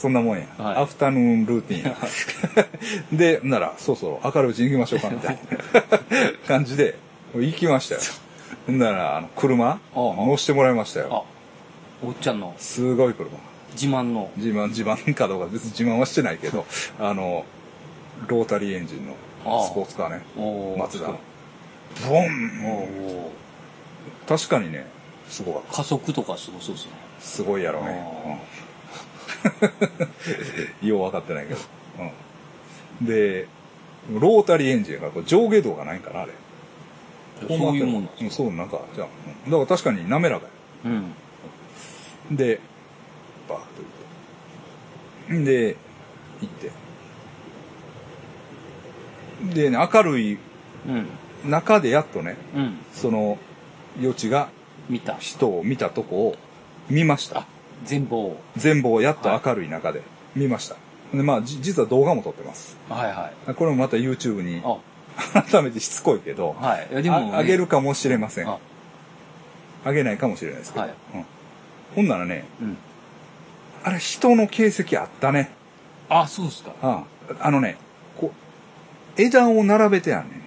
そんなもんや。はいアフタヌーンルーティン。で、なら、そうそう、明るいうちに行きましょうか、みたいな感じで、行きましたよ。ほんなら、あの、車乗してもらいましたあよ。、おっちゃんのすごい車。自慢の。自慢、自慢かどうか別に自慢はしてないけど、あの、ロータリーエンジンのああスポーツカーね。おーマツダの。ボおンー確かにね、すごかった。加速とかすごそうですね。すごいやろうね。うん よう分かってないけど。うん、で、ロータリーエンジンやからこれ上下動がないんかな、あれ。そういうもんなんですうんそう、なんか、じゃあ、うんだから確かに滑らかや。うん。で、バーッと行って。んで、行って。でね、明るいうん。中でやっとね、うん。その、余地が。人を見たとこを見ましたあ。、全貌。全貌をやっと明るい中で見ました。で、まあ、じ実は動画も撮ってます。はいはい。これもまた YouTube にあ、改めてしつこいけど、はい。いやでも、ね、ああげるかもしれません。ああげないかもしれないですけど。はいうん、ほんならね、うん。あれ人の形跡あったね。あ、そうですか。ああのね、こう、枝を並べてあるねん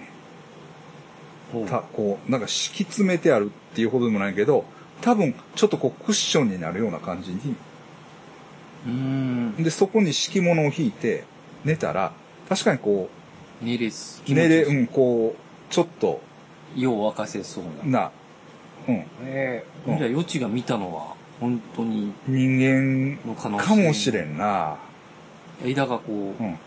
ね。たこう、なんか敷き詰めてあるっていうほどでもないけど、多分ちょっとこうクッションになるような感じに。うーん。で、そこに敷物を引いて寝たら、確かにこ寝れす。う、寝れ、う。うんん、こう、ちょっと、夜を沸かせそうな。な、うん、ええうんじゃあ、余地が見たのは、本当に、人の可能性間かもしれんな、枝がこう、うん、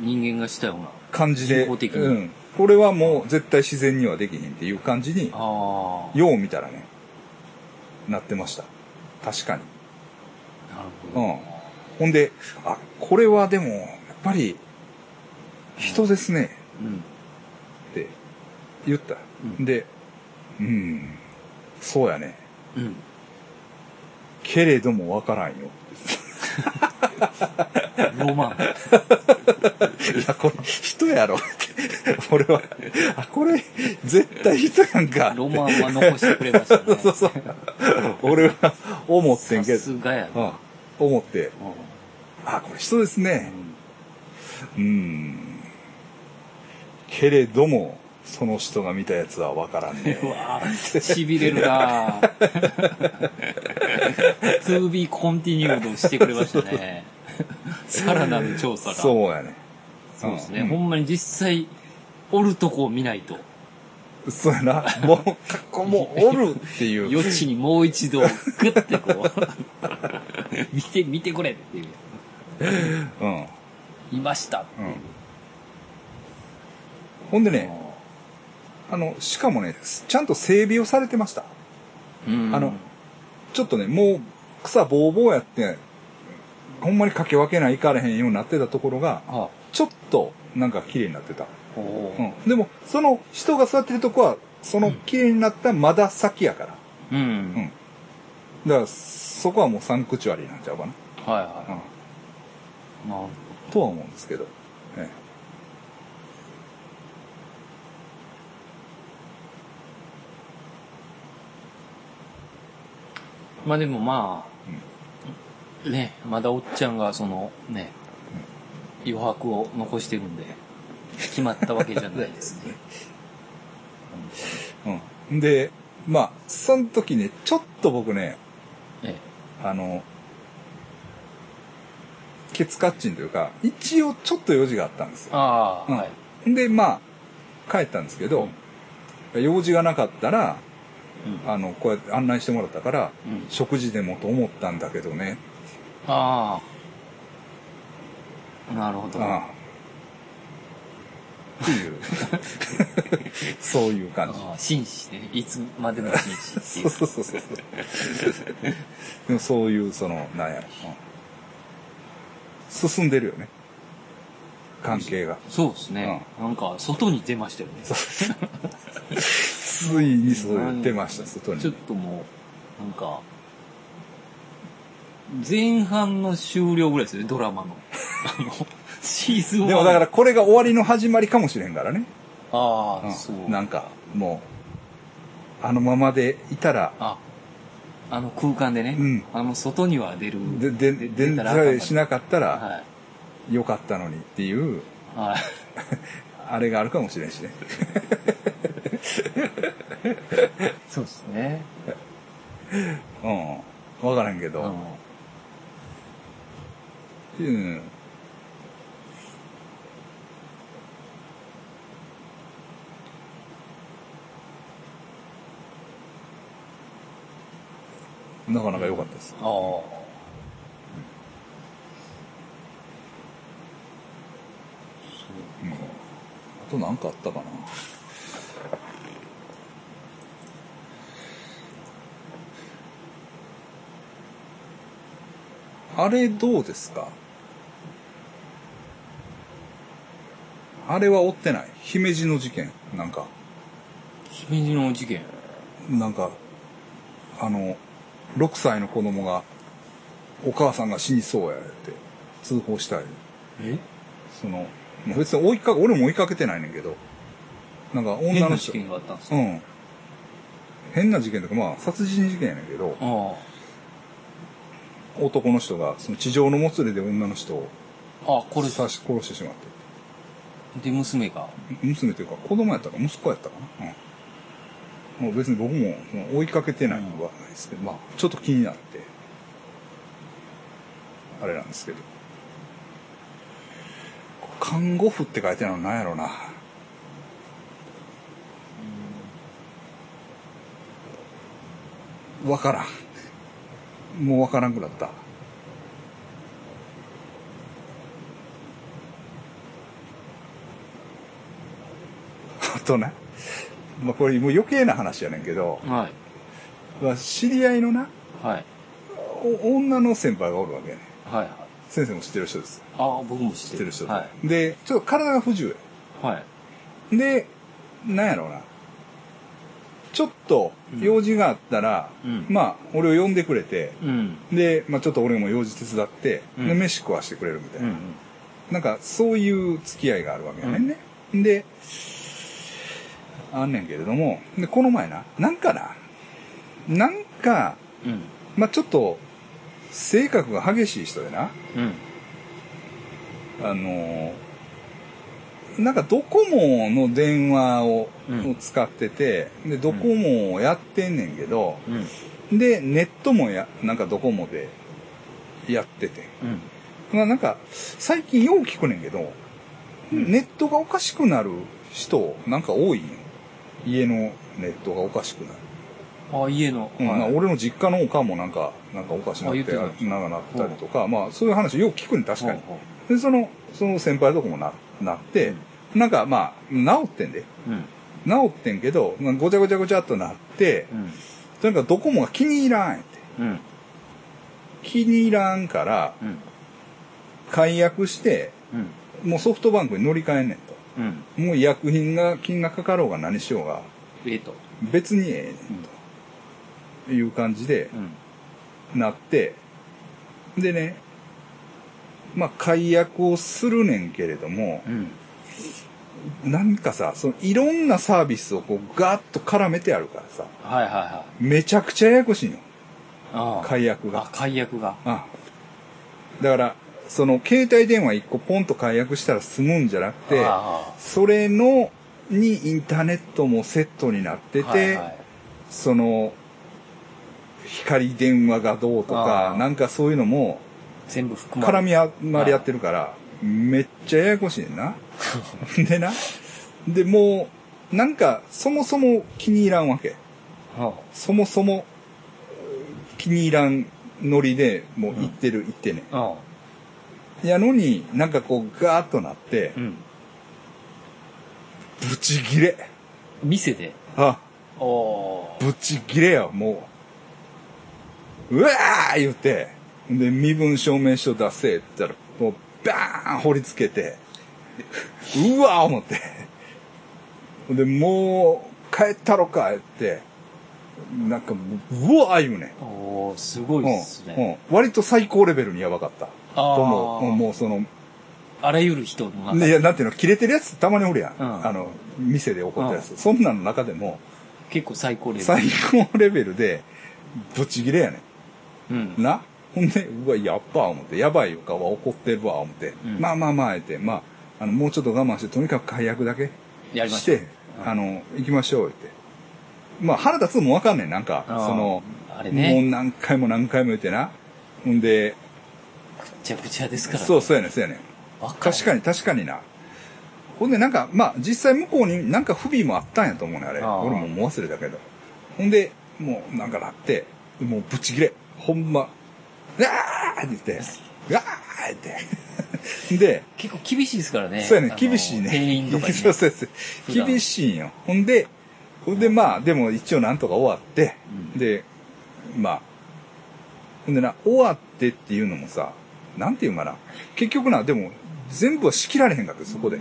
人間がしたような。感じで、うん。これはもう絶対自然にはできへんっていう感じに。よう見たらね、なってました。確かに。なるほど。うん。ほんで、あ、これはでも、やっぱり、人ですね、うん。って言った。うんで、うん、そうやね。うん。けれどもわからんよ。ロマン。いや、これ、人やろ。俺は、あ、これ、絶対人やんか。ロマンは残してくれましたね。そうそう。俺は思ってんけど。さすがやな。うん。思って、うあ、これ人ですね。んうん。けれども、その人が見たやつはわからんね。うわぁ、痺れるなぁ。to be continued してくれましたね。さらなる調査が。そうやね。そうですね。んほんまに実際、おるとこを見ないと。そうやな。もう、こもうおるっていう。余地にもう一度、グッてこう、見て、見てくれっていう。うん。うん。いました。ほんでね、あの、しかもね、ちゃんと整備をされてました。うん。あの、ちょっとね、もう草ぼうぼうやって、ほんまにかけ分けないかれへんようになってたところが、あ、ちょっとなんか綺麗になってた。うん。でも、その人が座ってるとこは、その綺麗になったまだ先やから。うん。うん。だから、そこはもうサンクチュアリーなんちゃうかな。はいうん。はい。なるほとは思うんですけど。えど。まあでもまあ、ね、まだおっちゃんがそのね、余白を残してるんで、決まったわけじゃないですね。え。うん。で、まあ、その時ね、ちょっと僕ね、えあの、ケツカッチンというか、一応ちょっと用事があったんですよ。ああ、うんはい。で、まあ、帰ったんですけど、用事がなかったら、うんあの、こうやって案内してもらったから、うん食事でもと思ったんだけどね。ああ。なるほど。ああっていう、そういう感じ。ああ紳士ね。いつまでも紳士ってい そうう。そうそうそう。でもそういう、その、なんやろ、うん進んでるよね。関係が。そうですね。なんか、外に出ましたよね。ついにそう出ました、外に。ちょっともう、なんか、前半の終了ぐらいですよね、ドラマの。あの、シーズン1。でもだから、これが終わりの始まりかもしれんからね。ああ、うんそう。なんか、もう、あのままでいたら、あ、あの空間でね、うんあの外には出る。で、で、出たらしなかったらはい。よかったのにっていう、はい。あれがあるかもしれんしね。そうですね。うん。わからんけうど。ん。うん。なかなか良かったです。あ。あと何かあったかな。あれどうですか？あれは追ってない姫路の事件なんか、姫路の事件。なんか、あの、6歳の子供が、お母さんが死にそうやって通報したい。え？その、別に追いかけ、俺も追いかけてないねんけど、なんか女の人、変な事件があったんですか、うん。変な事件とか、まあ、殺人事件やねんけど、あ男の人が、その地上のもつれで女の人をあ。あ、これ、刺し殺してしまって。で、娘が。娘というか子供やったか息子やったかな。うん。もう別に僕も追いかけてないのはないですけど、まあ、ちょっと気になって、あれなんですけど。看護婦って書いてあるのなんやろな。わからん。もうわからんくなった。あとね、まあこれもう余計な話やねんけど、はい。まあ知り合いのな、はい。お女の先輩がおるわけやねん。はい。はい。先生も知ってる人です。ああ、僕も知っる。知っててる人で、はい。で、ちょっと体が不自由はい。や。で、なんやろうな。ちょっと用事があったら、うんまあ、俺を呼んでくれて、うん。で、まあちょっと俺も用事手伝って、うんで、飯食わしてくれるみたいうな。ん。なんか、そういう付き合いがあるわけやねんね。で、あんねんけれども、で、この前な、なんかな、なんか、うん。まあちょっと、性格が激しい人でな、うん。あのーなんかドコモの電話を,、うんを使ってて、で、ドコモをやってんねんけど、うん。で、ネットもや、なんかドコモでやってて。うん。まあなんか、最近よう聞くねんけど、うんネットがおかしくなる人、なんか多いん？よ家のネットがおかしくなる。あ、家の。うんまあはい。俺の実家のおかんもなんか、なんかおかしなってなんかなったりとか、まあそういう話よく聞くねん、確かに。ほで、その、その先輩のとこもな、なって、なんかまあ、治ってんで。うん。治ってんけど、まあごちゃごちゃごちゃっとなって、うん。なんかドコモが気に入らんやって。うん。気に入らんから、うん。解約して、うん。もうソフトバンクに乗り換えんねんと。うん。もう医薬品が、金がかかろうが何しようが、ええと。別にええねんという感じでうん。なって、でね、まあ解約をするねんけれども、うん。なんかさ、そのいろんなサービスをこうガーッと絡めてあるからさ、はいはいはい。めちゃくちゃややこしいんよ。ああ。解約が。あ、解約が。あだから、その携帯電話一個ポンと解約したら済むんじゃなくて、あそれの、にインターネットもセットになってて、あはいはいその、光電話がどうとかなんかそういうのも全部含まれ絡み合まり合ってるから、めっちゃややこしいねんな。でな。で、もう、なんか、そもそも気に入らんわけ。はそもそも、気に入らんノリで、もう行ってる、行ってね。あ。ああ。やのに、なんかこう、ガーッとなってう、ん。ブチギレ。店で。あ、おー。ブチギレよ、もう。うわー言って、で、身分証明書出せって言ったら、もう、バーン掘り付けて、うわー思って。で、もう、帰ったろか、って、なんかもう、うわー言うね。おー、すごいっすね。うんうん割と最高レベルにやばかった。あーと思う。うんもうその、あらゆる人の中でいや、なんていうの、切れてるやつたまにおるやん。うんあの、店で起こったやつ。そんなんの中でも、結構最高レベル。最高レベルで、ぶち切れやねうんん。。な？ほんで、うわ、やっば、思って、やばいよかは怒ってるわ、思って。うんまあまあまあ、えて、まあ、あの、もうちょっと我慢して、とにかく解約だけやりまして、あの、行きましょう、って。まあ、腹立つのもわかんねん、なんか、その、あれねもう何回も何回も言ってな。ほんで、ぐちゃぐちゃですから。そう、そうやねん、そうやねん。確かに、確かにな。ほんで、なんか、まあ、実際向こうになんか不備もあったんやと思うね、あれ。俺ももう忘れたけど。ほんで、もうなんかなって、もうぶち切れ。ほんま、うわーって言って、うわーって。で、結構厳しいですからね。そうやね厳しいね。店員とかに、ね。そうそうそう。厳しいんよ。ほんで、ほんでまあ、でも一応なんとか終わって、うんで、まあ、ほんでな、終わってっていうのもさ、なんていうかな。結局な、でも、全部は仕切られへんかった、そこで。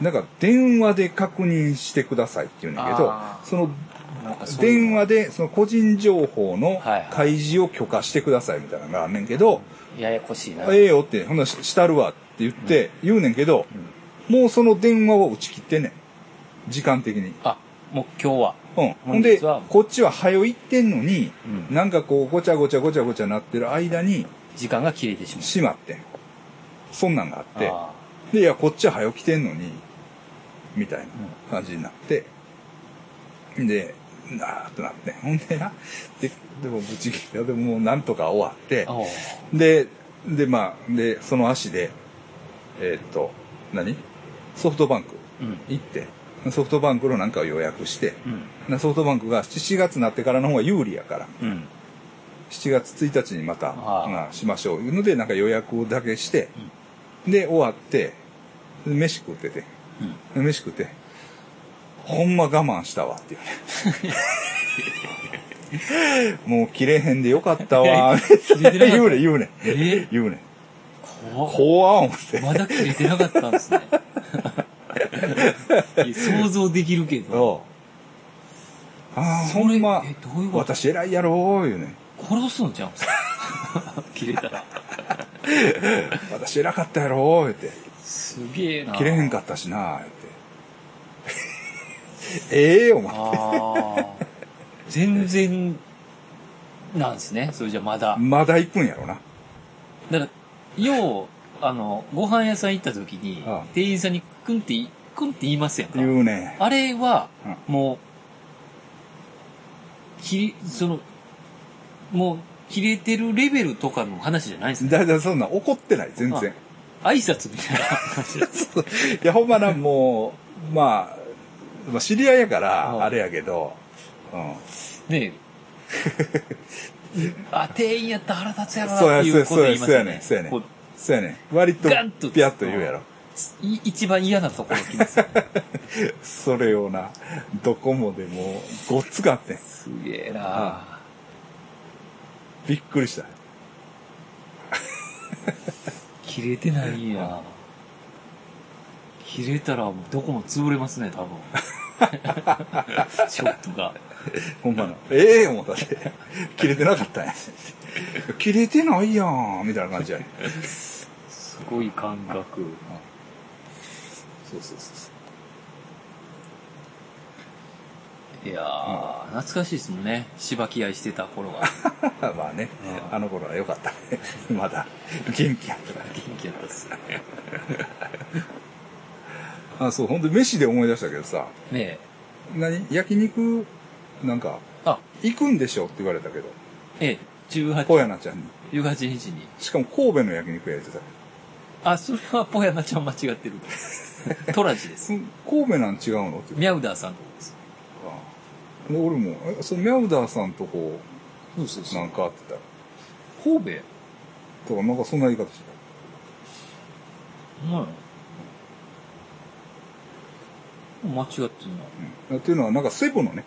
なんか、電話で確認してくださいって言うねんけどその、電話で、その個人情報の開示を許可してくださいみたいなのがあんねんけど、ややこしいな。ええよって、ほんならししたるわって言って、言うねんけど、もうその電話を打ち切ってんねん。時間的に。あ、もう今日は。うん。ほんで、こっちは早行ってんのに、うんなんかこう、ごちゃごちゃごちゃごちゃなってる間に、時間が切れてしまう。閉まってん。そんなんがあって、あで、いや、こっちは早起きてんのに、みたいな感じになって、で、なーってなって、ほんでな、で、でもぶち切れ、でもなんとか終わってで、で、まあ、で、その足で、えーっと、何？ソフトバンクうん。行って、ソフトバンクのなんかを予約して、うん。なソフトバンクが7月になってからの方が有利やから、うん。7月1日にまた、まあ、しましょう。いうので、なんか予約だけして、で、終わって、で飯食ってて、うん。で飯食って、ほんま我慢したわっていうね。もう切れへんでよかったわ。言うねん、言うね言うねん。怖っ怖っ思って。まだ切れてなかったんですね。想像できるけど。ああ、それまえ、どういうこと？私偉いやろー、言うねん。殺すんちゃうんすか？切れたら。私偉かったやろー、言って。すげえな。切れへんかったしな、言って。ええ思って。ああ。全然、なんですね。それじゃまだ。まだ行くんやろな。だから、よう、あの、ご飯屋さん行った時にああ、店員さんにクンって、クンって言いますやんか。言うね。あれはう、もう、切り、その、もう、切れてるレベルとかの話じゃないんですね。だいたいそんなん怒ってない、全然。挨拶みたいな感じです。いや、ほんまな、もう、まあ、まあ、知り合いやかうんら、あれやけど、うん。ねえ。あ、店員やったら腹立つやろなそうや、っていそうこと言いますそうやねん、よね。そうやねん。そうやねん。割とピャッと言うやろ。い一番嫌なところ来ますよね。それをな、どこもでもう、ごっつかってん。すげえなびっくりした。切れてないんや。切れたらどこも潰れますね、多分。ショップが。ほんまな。ええ思ったって。切れてなかったんや。切れてないやん、みたいな感じやねん。すごい感覚。そうそうそいやー、懐かしいですもんね。芝気合いしてた頃は。う。まあねう、んあの頃は良かったね。まだ、元気やったから。元気やったっす。あ、そう、ほんと飯で思い出したけどさ、ね何？焼肉、なんか、え。あ、行くんでしょって言われたけど、ええ、18、ポヤナちゃんに。18日に。しかも神戸の焼肉屋やってた。あ、それはポヤナちゃん間違ってる。トラジです。うん神戸なん違うの？ってミャウダーさんのとこです。あで俺も、え、そのミャウダーさんとこそうそうう、なんかあってた。神戸？とか、なんかそんな言い方してうん。間違ってんな。た。うん。っていうのは、なんかセブのね、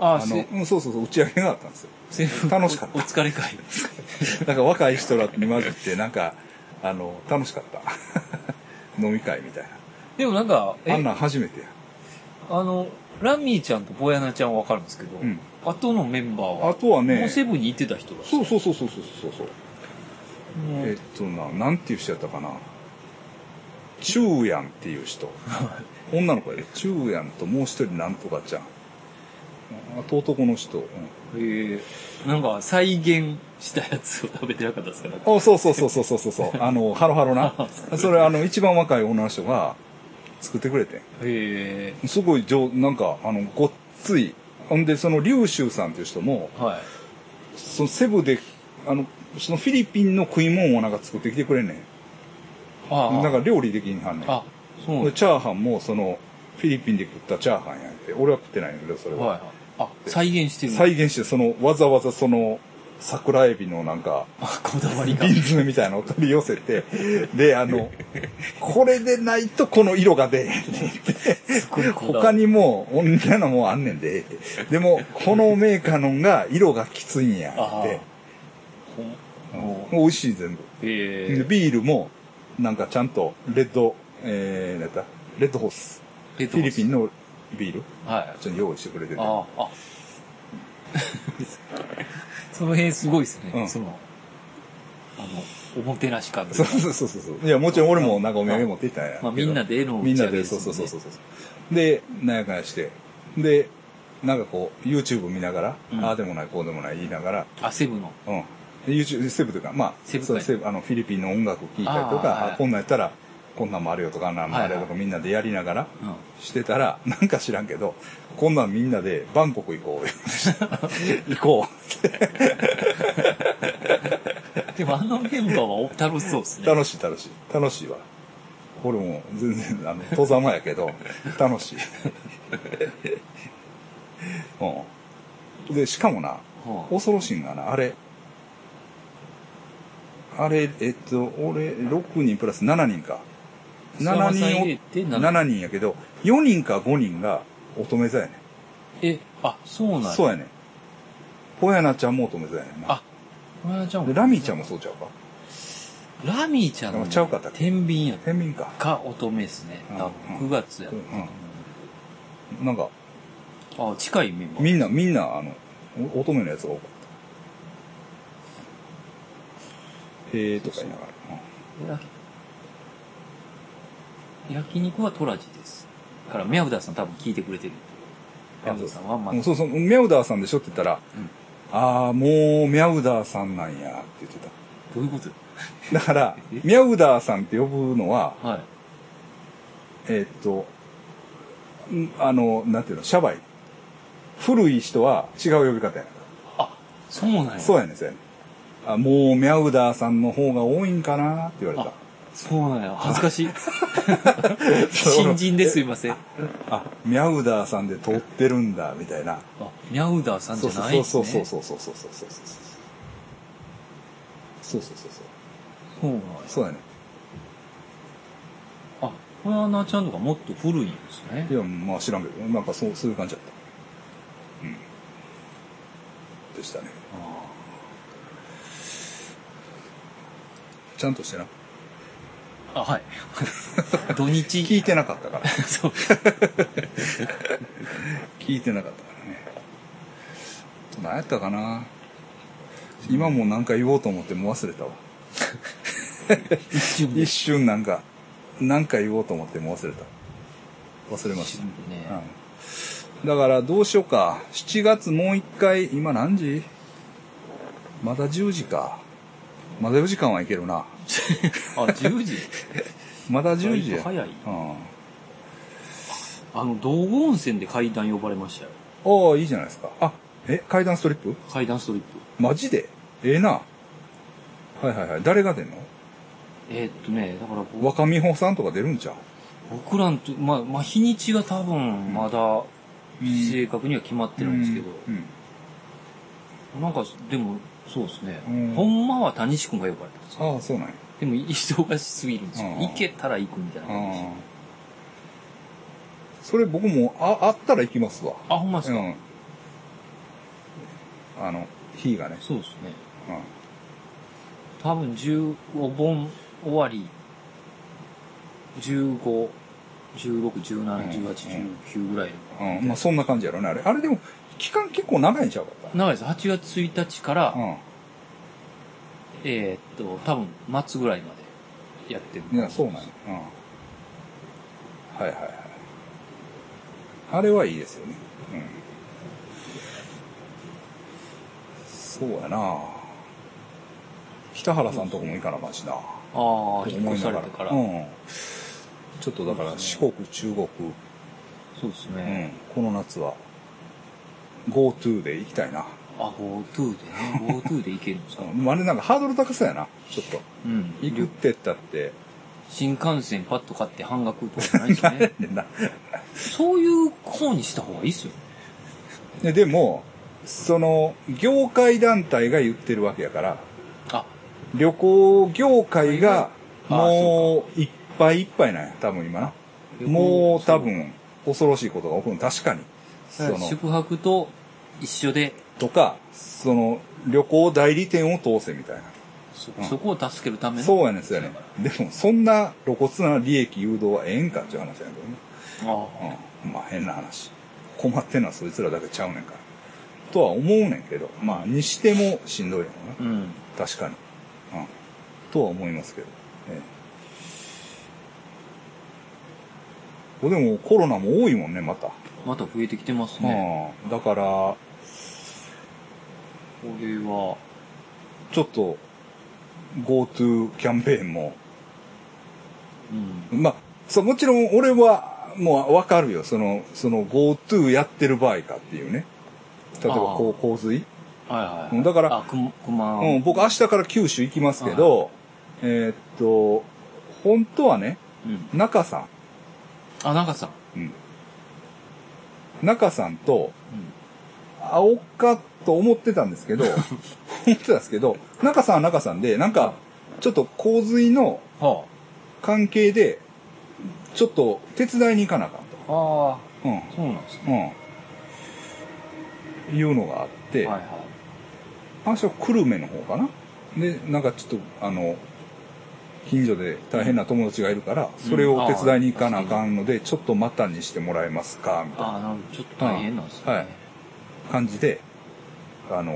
ああの、うん、そうそうそう、打ち上げがあったんですよ。セブ楽しかったおお疲れ会。なんか若い人らに混じって、なんか、あの、楽しかった。飲み会みたいでもなんか、な。あんえ、なん初めてや。あの、ランミーちゃんとボヤナちゃんはわかるんですけど、うん後のメンバーは、あとはねもうセブンに行ってた人だ。そうそうそうそうそうそうそう。えっとな、なんていう人やったかな。チューヤンっていう人。女の子やで、チューヤンともう一人なんとかちゃん。あと男の人。うんへえ。なんか、再現したやつを食べてなかったですか？あ、そうそうそうそうそうそうそう。あの、ハロハロな。それ、あの、一番若い女の人が作ってくれてん。へえ。すごい上、なんか、あの、ごっつい。ほんで、その、リュウシュウさんっていう人も、はい。そのセブで、あの、そのフィリピンの食い物をなんか作ってきてくれんねん。ああ。なんか料理できんはんねん。あ、そうチャーハンも、その、フィリピンで食ったチャーハンやんって。俺は食ってないんだけど、それは。はいはい。あ、再現してる再現して、その、わざわざその、桜エビのなんか、あ、こだわりが。瓶詰めみたいなのを取り寄せて、で、あの、これでないとこの色が出えへんねんって。他にも、同じなのもあんねんで。でも、このメーカーのが色がきついんやあって。美味しい全部。ビールも、なんかちゃんと、レッド、えー、なんだ？レッドホース。フフィリピンのビール、はい。ちょっと用意してくれてて。ああ、あ。その辺すごいですね。うんその、あの、おもてなし感といそううかそうそうそう。いや、もちろん俺もなんかお土産持って行ったんや。まあみんなでのみんなで、打ち上げですそうそうそうそうそう。で、なんやかんやして。で、なんかこう、YouTube 見ながら、うんああでもない、こうでもない言いながら、あ、セブの。うん。で YouTube、セブというか、まあ、セブセブあの、フィリピンの音楽聴いたりとか、あーはいあこんなんやったら、こんなんもあるよとか、あんなんもあるよとか、はいみんなでやりながら、うん。してたら、なんか知らんけど、こんなんみんなでバンコク行こうよ。行こでもあのメンバーは楽しそうですう。ね。楽しい楽しい。楽しいわ。俺も全然、あの、登山間やけど、楽しい。うん。で、しかもな、は恐ろしいんがな、あれ、あれ、えっと、俺、6人プラス7人か。7諏訪間さん入てお、7 7人やけど、4人か5人が乙女座やねえ、あ、そうなんん。やそうやねん。ほやなちゃんも乙女座やねんな。あ、これはちゃんでラミーちゃんもそうちゃうか？ラミーちゃんの、あちゃうかった天秤や天秤か。か乙女ですね。うんあ9月や。うんなんか、あ、近いメンバー。みんな、みんな、あの、お乙女のやつが多かった。へえとか言いながら。や焼肉はトラジです。だから、ミャウダーさん多分聞いてくれてる。ミャウダーさんはまうんそうそう、ミャウダーさんでしょって言ったら、うんああ、もう、ミャウダーさんなんや、って言ってた。どういうこと？だから、ミャウダーさんって呼ぶのは、はい。えーっと、んあの、なんていうの、シャバい。古い人は違う呼び方やねあ、そうなんや。ん。そうやねん、そうやねん。あ、もう、ミャウダーさんの方が多いんかなって言われたあ。そうなんや。恥ずかしい。新人ですいません。あ、ミャウダーさんで通ってるんだ、みたいな。あ、ミャウダーさんじゃないんですね。そうそうそうそうそうそうそう。そうそうそうそう。そうなんや。そうだね。あ、このアナちゃんとかもっと古いんですね。いや、まあ知らんけど、なんかそう、そういう感じだった。うん。でしたね。ああ。ちゃんとしてな。あ、はい。土日。聞いてなかったから。そう。聞いてなかったからね。何やったかな。今もなんか言おうと思ってもう忘れたわ。一瞬で。一瞬なんかなんか言おうと思ってもう忘れた。忘れました。ね。うん、だからどうしようか。7月もう一回今何時？まだ10時か。まだ4時間はいけるなあ、10時？まだ10時や。早い。うん。あの、道後温泉で階段呼ばれましたよ。ああいいじゃないですか。あえ階段ストリップ？階段ストリップ。マジで？ええな。はいはいはい。誰が出んの？えーっとね、だから僕若美穂さんとか出るんちゃう？僕らんと、まあ、まあ、日にちが多分まだ正確には決まってるんですけど、うん。なんか、でも、そうですね。うんほんまは谷志くんが呼ばれたんですよ。ああそうなんやでも、忙しすぎるんですよ。うん行けたら行くみたいな感じ。それ僕もああったら行きますわあ、ほんまですか、うんあの日がねそうですね。うん多分、10、お盆終わり、15、16、17、18、19ぐらいの。うん、まあそんな感じやろね、あれ。あれでも、期間結構長いんちゃうか？っ長いです。8月1日から、た。うん。えーっと、多分、末ぐらいまでやってる。いや、そうなんや。はいはいはい。あれはいいですよね。うん。そうやな北原さんとこも行かなあかんしな。ああ、引っ思いながら越されてから。うん。ちょっとだから四国、中国、そうですうんね。、この夏は GoTo で行きたいな。あ、GoTo でね。GoTo で行けるんですか？うん、あれなんかハードル高そうやな、ちょっと。うん。行くって言ったって。新幹線パッと買って半額とかないですよね。なそういう方にした方がいいっすよ。ででも、その、業界団体が言ってるわけやから、あ、旅行業界があもういっぱいいっぱいなんや、多分今な。もう多分恐ろしいことが起こる。確かに。その、宿泊と一緒で、とか、その、旅行代理店を通せみたいな。そうんそこを助けるための？そうやねん、そうやねん。でも、そんな露骨な利益誘導はええんかっていう話やけどね。あうん。まあ変な話。困ってんのはそいつらだけちゃうねんから。とは思うねんけど、まあ、にしてもしんどいよあ。な。うん。確かに。うん。とは思いますけど。ええ。でもコロナも多いもんね、また。また増えてきてますね。うん。だから、これは、ちょっと、GoTo キャンペーンも、うん。まあ、そう、もちろん俺は、もうわかるよ。その、その GoTo やってる場合かっていうね。例えば、こう、洪水はいはい。うんだからうん、僕明日から九州行きますけど、えーっと、本当はね、うん。中さあ、中さん。ん、うん。中さんとうん。会おうかと思ってたんですけど、思ってたんですけど、中さんは中さんで、なんか、ちょっと洪水のは関係で、ちょっと手伝いに行かなあかんあ。あ。うん。そうなんですね。うん。いうのがあって、はいはい。話は久留米の方かな？で、なんかちょっと、あの、近所で大変な友達がいるから、それを手伝いに行かなあかんので、ちょっとまたにしてもらえますか？みたいああ、なるほど。ちょっと大変なんですね。はいな感じで、あの、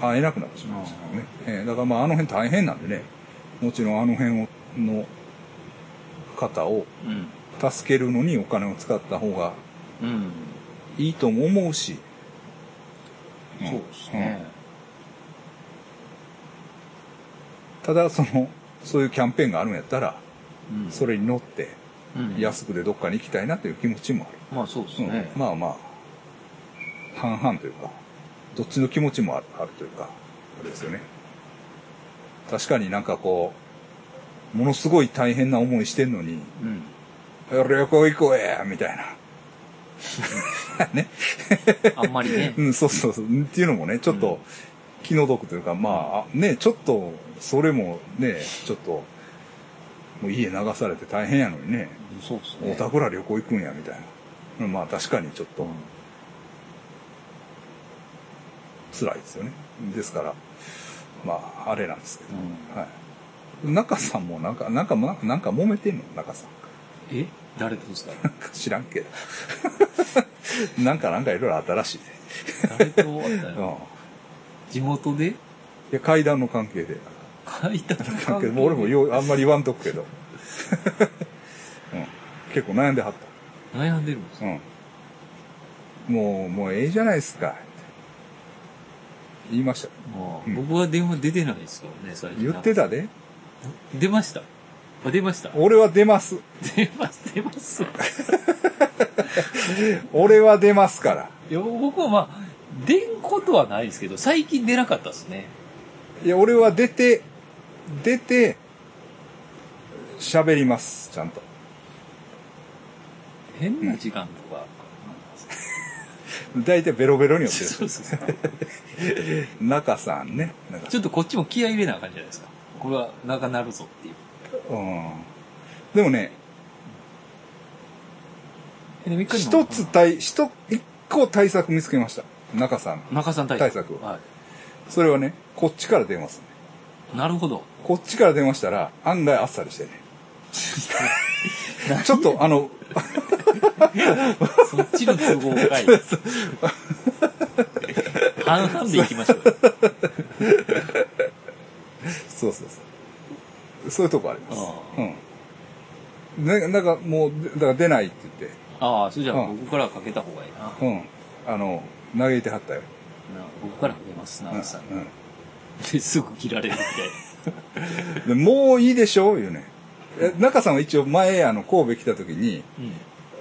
会えなくなってしまいましたけどね。えーだからまああの辺大変なんでね、もちろんあの辺をの方をうん。助けるのにお金を使った方がうん。いいとも思うし、うんそうですね。ただその、そういうキャンペーンがあるんやったら、うん。それに乗ってうん。安くでどっかに行きたいなという気持ちもある。まあそうですうんね。まあまあ、半々というか、どっちの気持ちもあるあるというか、あれですよね。確かになんかこう、ものすごい大変な思いしてんのに、うん。旅行行こうやみたいな。ね。あんまりね う。ん、そうそうそう。っていうのもね、ちょっと気の毒というか、まあ、ね、ちょっと、それもね、ちょっと、もう家流されて大変やのにね、そうですね。おたくら旅行行くんや、みたいな。まあ確かにちょっとうん辛いですよね。ですから、まあ、あれなんですけど。うんはい。中さんもなんか、なんか、なんかなんか揉めてんの？中さん。え？誰とですか？なんか知らんけど。なんか、なんかいろいろあったらしいで。誰と会ったうん。の地元で？いや、階段の関係で。書いたの関係？でもう俺もようあんまり言わんとくけど。うん。結構悩んではっ悩んでるんですた。か？うん。もう、もうええじゃないですか。言いました。僕は電話出てないですからね、最近。言ってたで。出ました。あ、出ました。俺は出ます。出ます、出ます。俺は出ますから。いや、僕はまあ、出んことはないですけど、最近出なかったですね。いや、俺は出て、出て、喋ります、ちゃんと。変な時間とか。大体ベロベロに落ちそうそうそう。る。中さんね。ちょっとこっちも気合い入れなあかんじゃないですか。これは長なるぞっていう。うん。でもね、一つ対、一、一個対策見つけました。中さん。中さん対対策はそれはね、こっちから電話する、ね。い。なるほど。こっちから電話したら、案外あっさりしてね。ちょっと、あの、そっちの都合がいい。半々で行きましょう。そうそうそう。そういうとこあります。あうん。ね、なんかもう、だから出ないって言って、ああ、それじゃあうん僕からかけた方がいいな。うん。あの、嘆いてはったよ。な僕からかけます、うん長さんに。うんですぐ切られるみたい でもういいでしょ言うね。え中さんは一応前、あの、神戸来た時に、な。うん。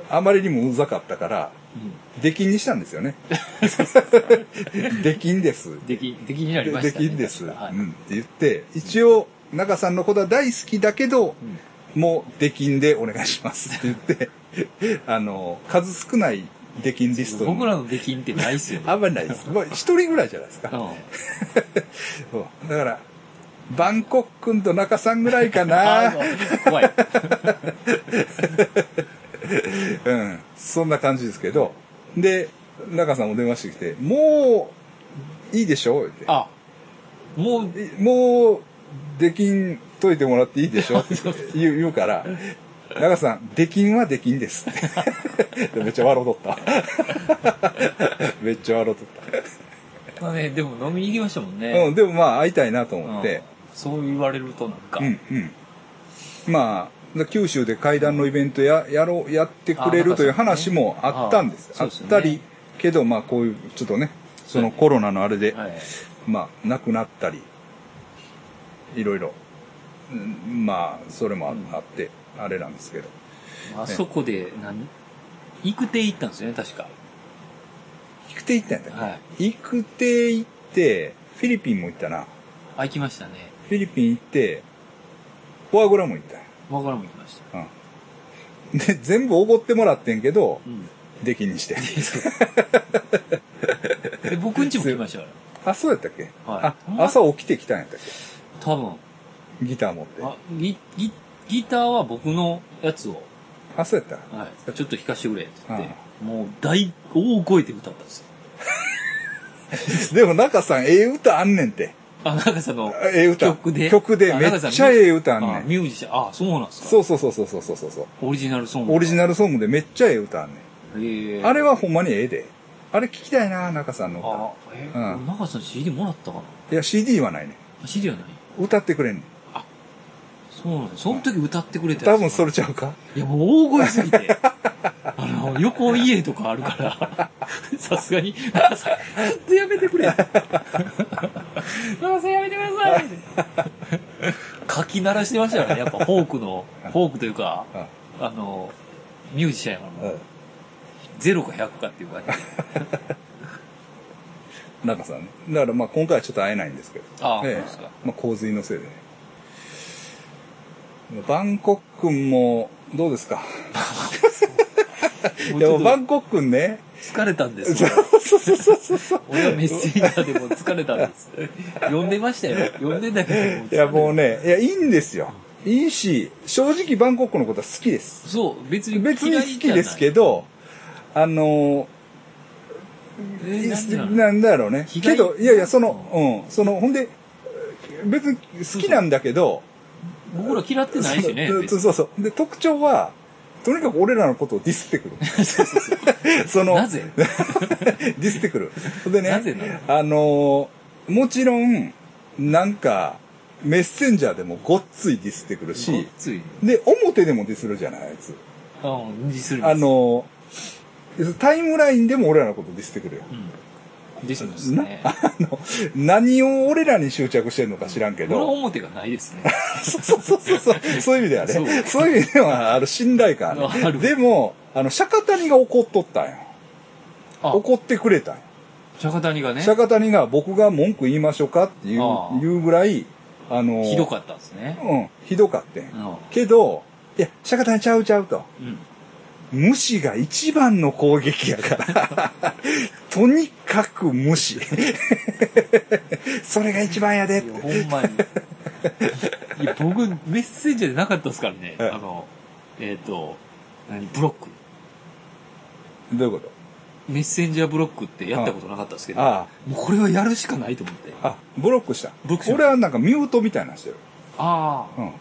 あまりにもうざかったから、うん。出禁にしたんですよね。出禁です。でき、できになりま出したね。禁です。はい。うん。って言って、一応、中さんのことは大好きだけど、うんもう出禁でお願いしますって言って、あの、数少ない出禁リストに僕らの出禁ってないっすよね。あんまりないです。もう一人ぐらいじゃないですか。うん。だから、バンコク君と中さんぐらいかあな。ー怖い。うん。そんな感じですけど。で、中さんも電話してきて、もう、いいでしょ？って。あ、もう、いもう、出禁解いてもらっていいでしょ？って言う言うから、中さん、出禁は出禁です。めっちゃ笑うとった。めっちゃ笑うとっまあね、でも飲みに行きましたもんた。ね。うん、でもまあ会いたいなとうん思って、そう言われるとなんか、うん、うん。まあ、九州で会談のイベントや、やろう、やってくれるという話もあったんです。ああったり、けどまあこういう、ちょっとね、そのコロナのあれで、はい。まあ、亡くなったり、いろいろ、うんまあ、それもああって、あれなんですけど。あそこで何、行く手行ったんですよね、確か。行く手行ったんやったっけ、はい。行く手行って、フィリピンも行ったな。あ、行きましたね。フィリピン行って、フォアグラも行ったわからんも行きました。うん。で、全部おごってもらってんけど、うん。出禁にして。で、僕ん家も来ましたかあ、そうやったっけ、はいあ、朝起きてきたんやったっら。多分。けギター持って。あ、ギ、ギ、ギターは僕のやつを、あ、そうやった？はい。ちょっと弾かしてくれって言ってあ、もう大、大声で歌ったんですよ。でも中さん、ええ歌あんねんて。あ、なんかその、ええ歌。曲で？曲で、めっちゃええ歌あんあねん。ミュージシャン、あ、そうなんですか。そうそうそうそうそうそうそう。オリジナルソング。オリジナルソングでめっちゃええ歌あんねん。ええあれはほんまにええで。あれ聞きたいな、中さんのあ、えうんー、中さん CD もらったかな？歌。いや、CD はないねあ ?CD はないん。歌ってくれんねん。そうなん。その時歌ってくれた多分それ。れちゃうか？いや、もう大声すぎて。あの、横家とかあるから、さすがに、ちょっとやめてくれ。中さんやめてください。書き鳴らしてましたよね。やっぱフォークの、フォークというか、あの、ミュージシャンやからもう、ゼロか100かっていう感じで。中さんね。だからまあ今回はちょっと会えないんですけど。ああ、そうええですか。まあ洪水のせいでね。バンコク君も、どうですか？もういやもうバンコク君ね。と疲れたんですそよ。うそうそうそう。俺はメッセージャーでも疲れたんです。呼んでましたよ。呼んでんだけどいやもうね、いやいいんですよ。いいし、正直バンコクのことは好きです。そう、別に別に好きですけど。ど、あのえーなんだろうね。けど、いやいや、その、うん、その、ほんで、別に好きなんだけど、僕ら嫌ってないしね。そうそうそう。で、特徴は、とにかく俺らのことをディスってくる。その、なぜ？ディスってくる。でね、なぜなあのーもちろん、なんか、メッセンジャーでもごっついディスってくるし。で、表でもディスるじゃない、あいつ。うん、ディスるあ、のータイムラインでも俺らのことディスってくるよ。うん。ディスるんですなね。あの、何を俺らに執着してるのか知らんけど、表がないですね。そうそうそうそう、そういう意味ではそうね、そういう意味では、ある信頼感ある。あるでも、あの、釈迦谷が怒っとったんよ。あ、怒ってくれたんよ。釈迦谷がね、釈迦谷が僕が文句言いましょうかっていうああ、言うぐらい、あの、ひどかったんですね。うん、ひどかってん。うけど、いや、釈迦谷ちゃうちゃうと。ん。うん。無視が一番の攻撃やから。とにかく無視。それが一番やで。ほんまに。いや、僕、メッセージでなかったですからね。ええあの、えっ、と、何、ブロック。どういうこと？メッセンジャーブロックってやったことなかったですけど、あもうこれはやるしかないと思って。あ、あ、ブロックした。ブロックした俺はなんかミュートみたいなのしてる。ああ、うん。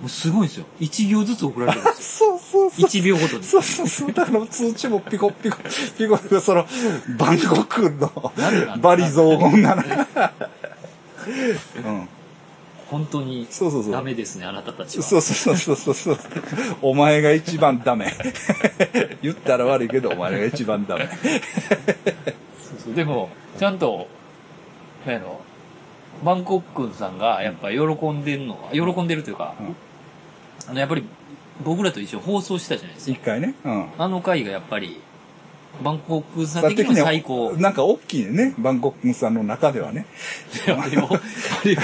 もうすごいんですよ。1行ずつ送られてるんですよ。そうそうそう。1秒ごとに。そうそうそう。だから通知もピコピコ、ピコピコ、その、バンコクのバリ雑言なの。うん。本当にそうそうそうダメですね、あなたたちは。そうそうそうそうそうそう。お前が一番ダメ。言ったら悪いけど、お前が一番ダメ。そうそうでも、ちゃんと、なんやろ、バンコクさんがやっぱ喜んでるのは、喜んでるというか、うんあの、やっぱり僕らと一緒に放送したじゃないですか。一回ね。うん。あの回がやっぱり、バンコクさんだ的には最高。なんか大きいね。バンコクさんの中ではね。あれを、あれ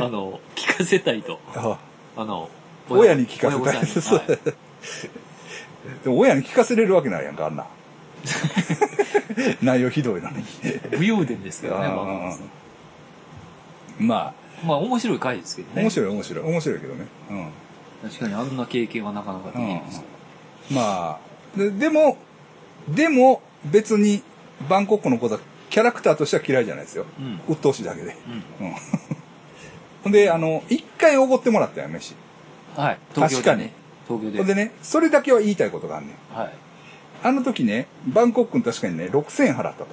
を、あの、聞かせたいと。ああの、親に聞かせたい親御さんにはいでも親に聞かせれるわけないやんか、あんな。内容ひどいのに。武勇伝ですけどね、バンコクさんままあ面白い回ですけどあ、ね。面白い面白い。面白いけどね。うん。確かにあんな経験はなかなかできないです。まあ、ででも、でも別にバンコクの子だ、キャラクターとしては嫌いじゃないですよ。うん。鬱陶しいだけで。うん。うん。ほんで、あの、一回おごってもらったよ、飯。はい。東京でね。東京で。ほんでね、それだけは言いたいことがあんねん。はい。あの時ね、バンコクに確かにね、6000円払ったと。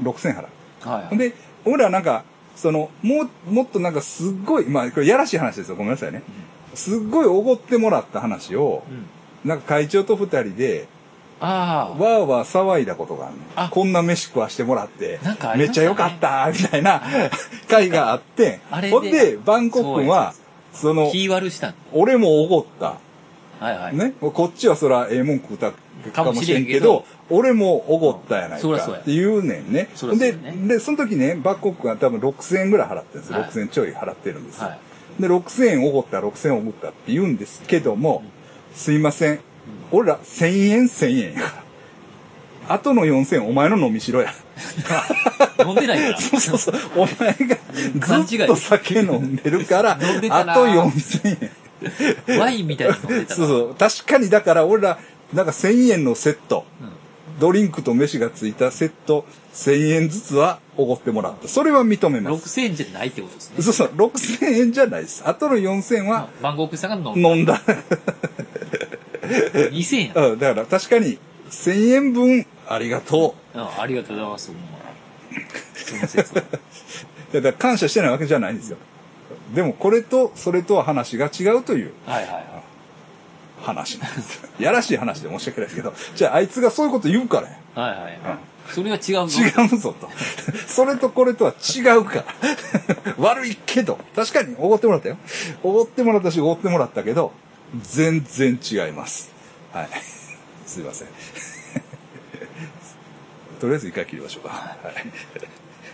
うん。6000円払う。はい。ほんで、俺らなんか、その、もう、もっとなんかすっごい、まあ、これやらしい話ですよ。ごめんなさいね。すっごいおごってもらった話を、うん。なんか会長と二人で、ああ。わーわー騒いだことがあるあこんな飯食わしてもらってなんかあ、りめっちゃ良かった、みたいな 会があって、あれでほんで、バンコク君は、その、気悪したん俺もおごった。はいはい。ね。こっちはそら、ええもん食うたかもしれんけど、俺もおごったやないかって言うねんね。で、で、その時ね、バンコク君は多分6000円ぐらい払ってるんですよ。はい6000円ちょい払ってるんですよ。はい。で、6000円おごった、6000円おごったって言うんですけども、すいません。俺ら1000円1000円やから。あとの4000円お前の飲みしろや。飲んでないから。そうそうそう。お前がずっと酒飲んでるから、あと4000円。ワインみたいに飲んでたそうそう。確かにだから俺ら、なんか1000円のセット、うん。ドリンクと飯がついたセット、1000円ずつはおごってもらった。それは認めます。6000円じゃないってことですね。そうそう。6000円じゃないです。あとの4000円はバンコクさんが飲んだ。飲んだ。2000円や。うん、だから確かに1000円分ありがとあありがとうございます。その説は。う。だ感謝してないわけじゃないんですよ。でもこれとそれとは話が違うというはいはいはい。話なんですよ。やらしい話で申し訳ないですけど、じゃああいつがそういうこと言うからや。はいはいはい。それは違うぞ。違うぞと。それとこれとは違うか。悪いけど、確かにおごってもらったよ。おごってもらったし、おごってもらったけど、全然違います。はい。すいません。とりあえず一回切りましょうか。はい。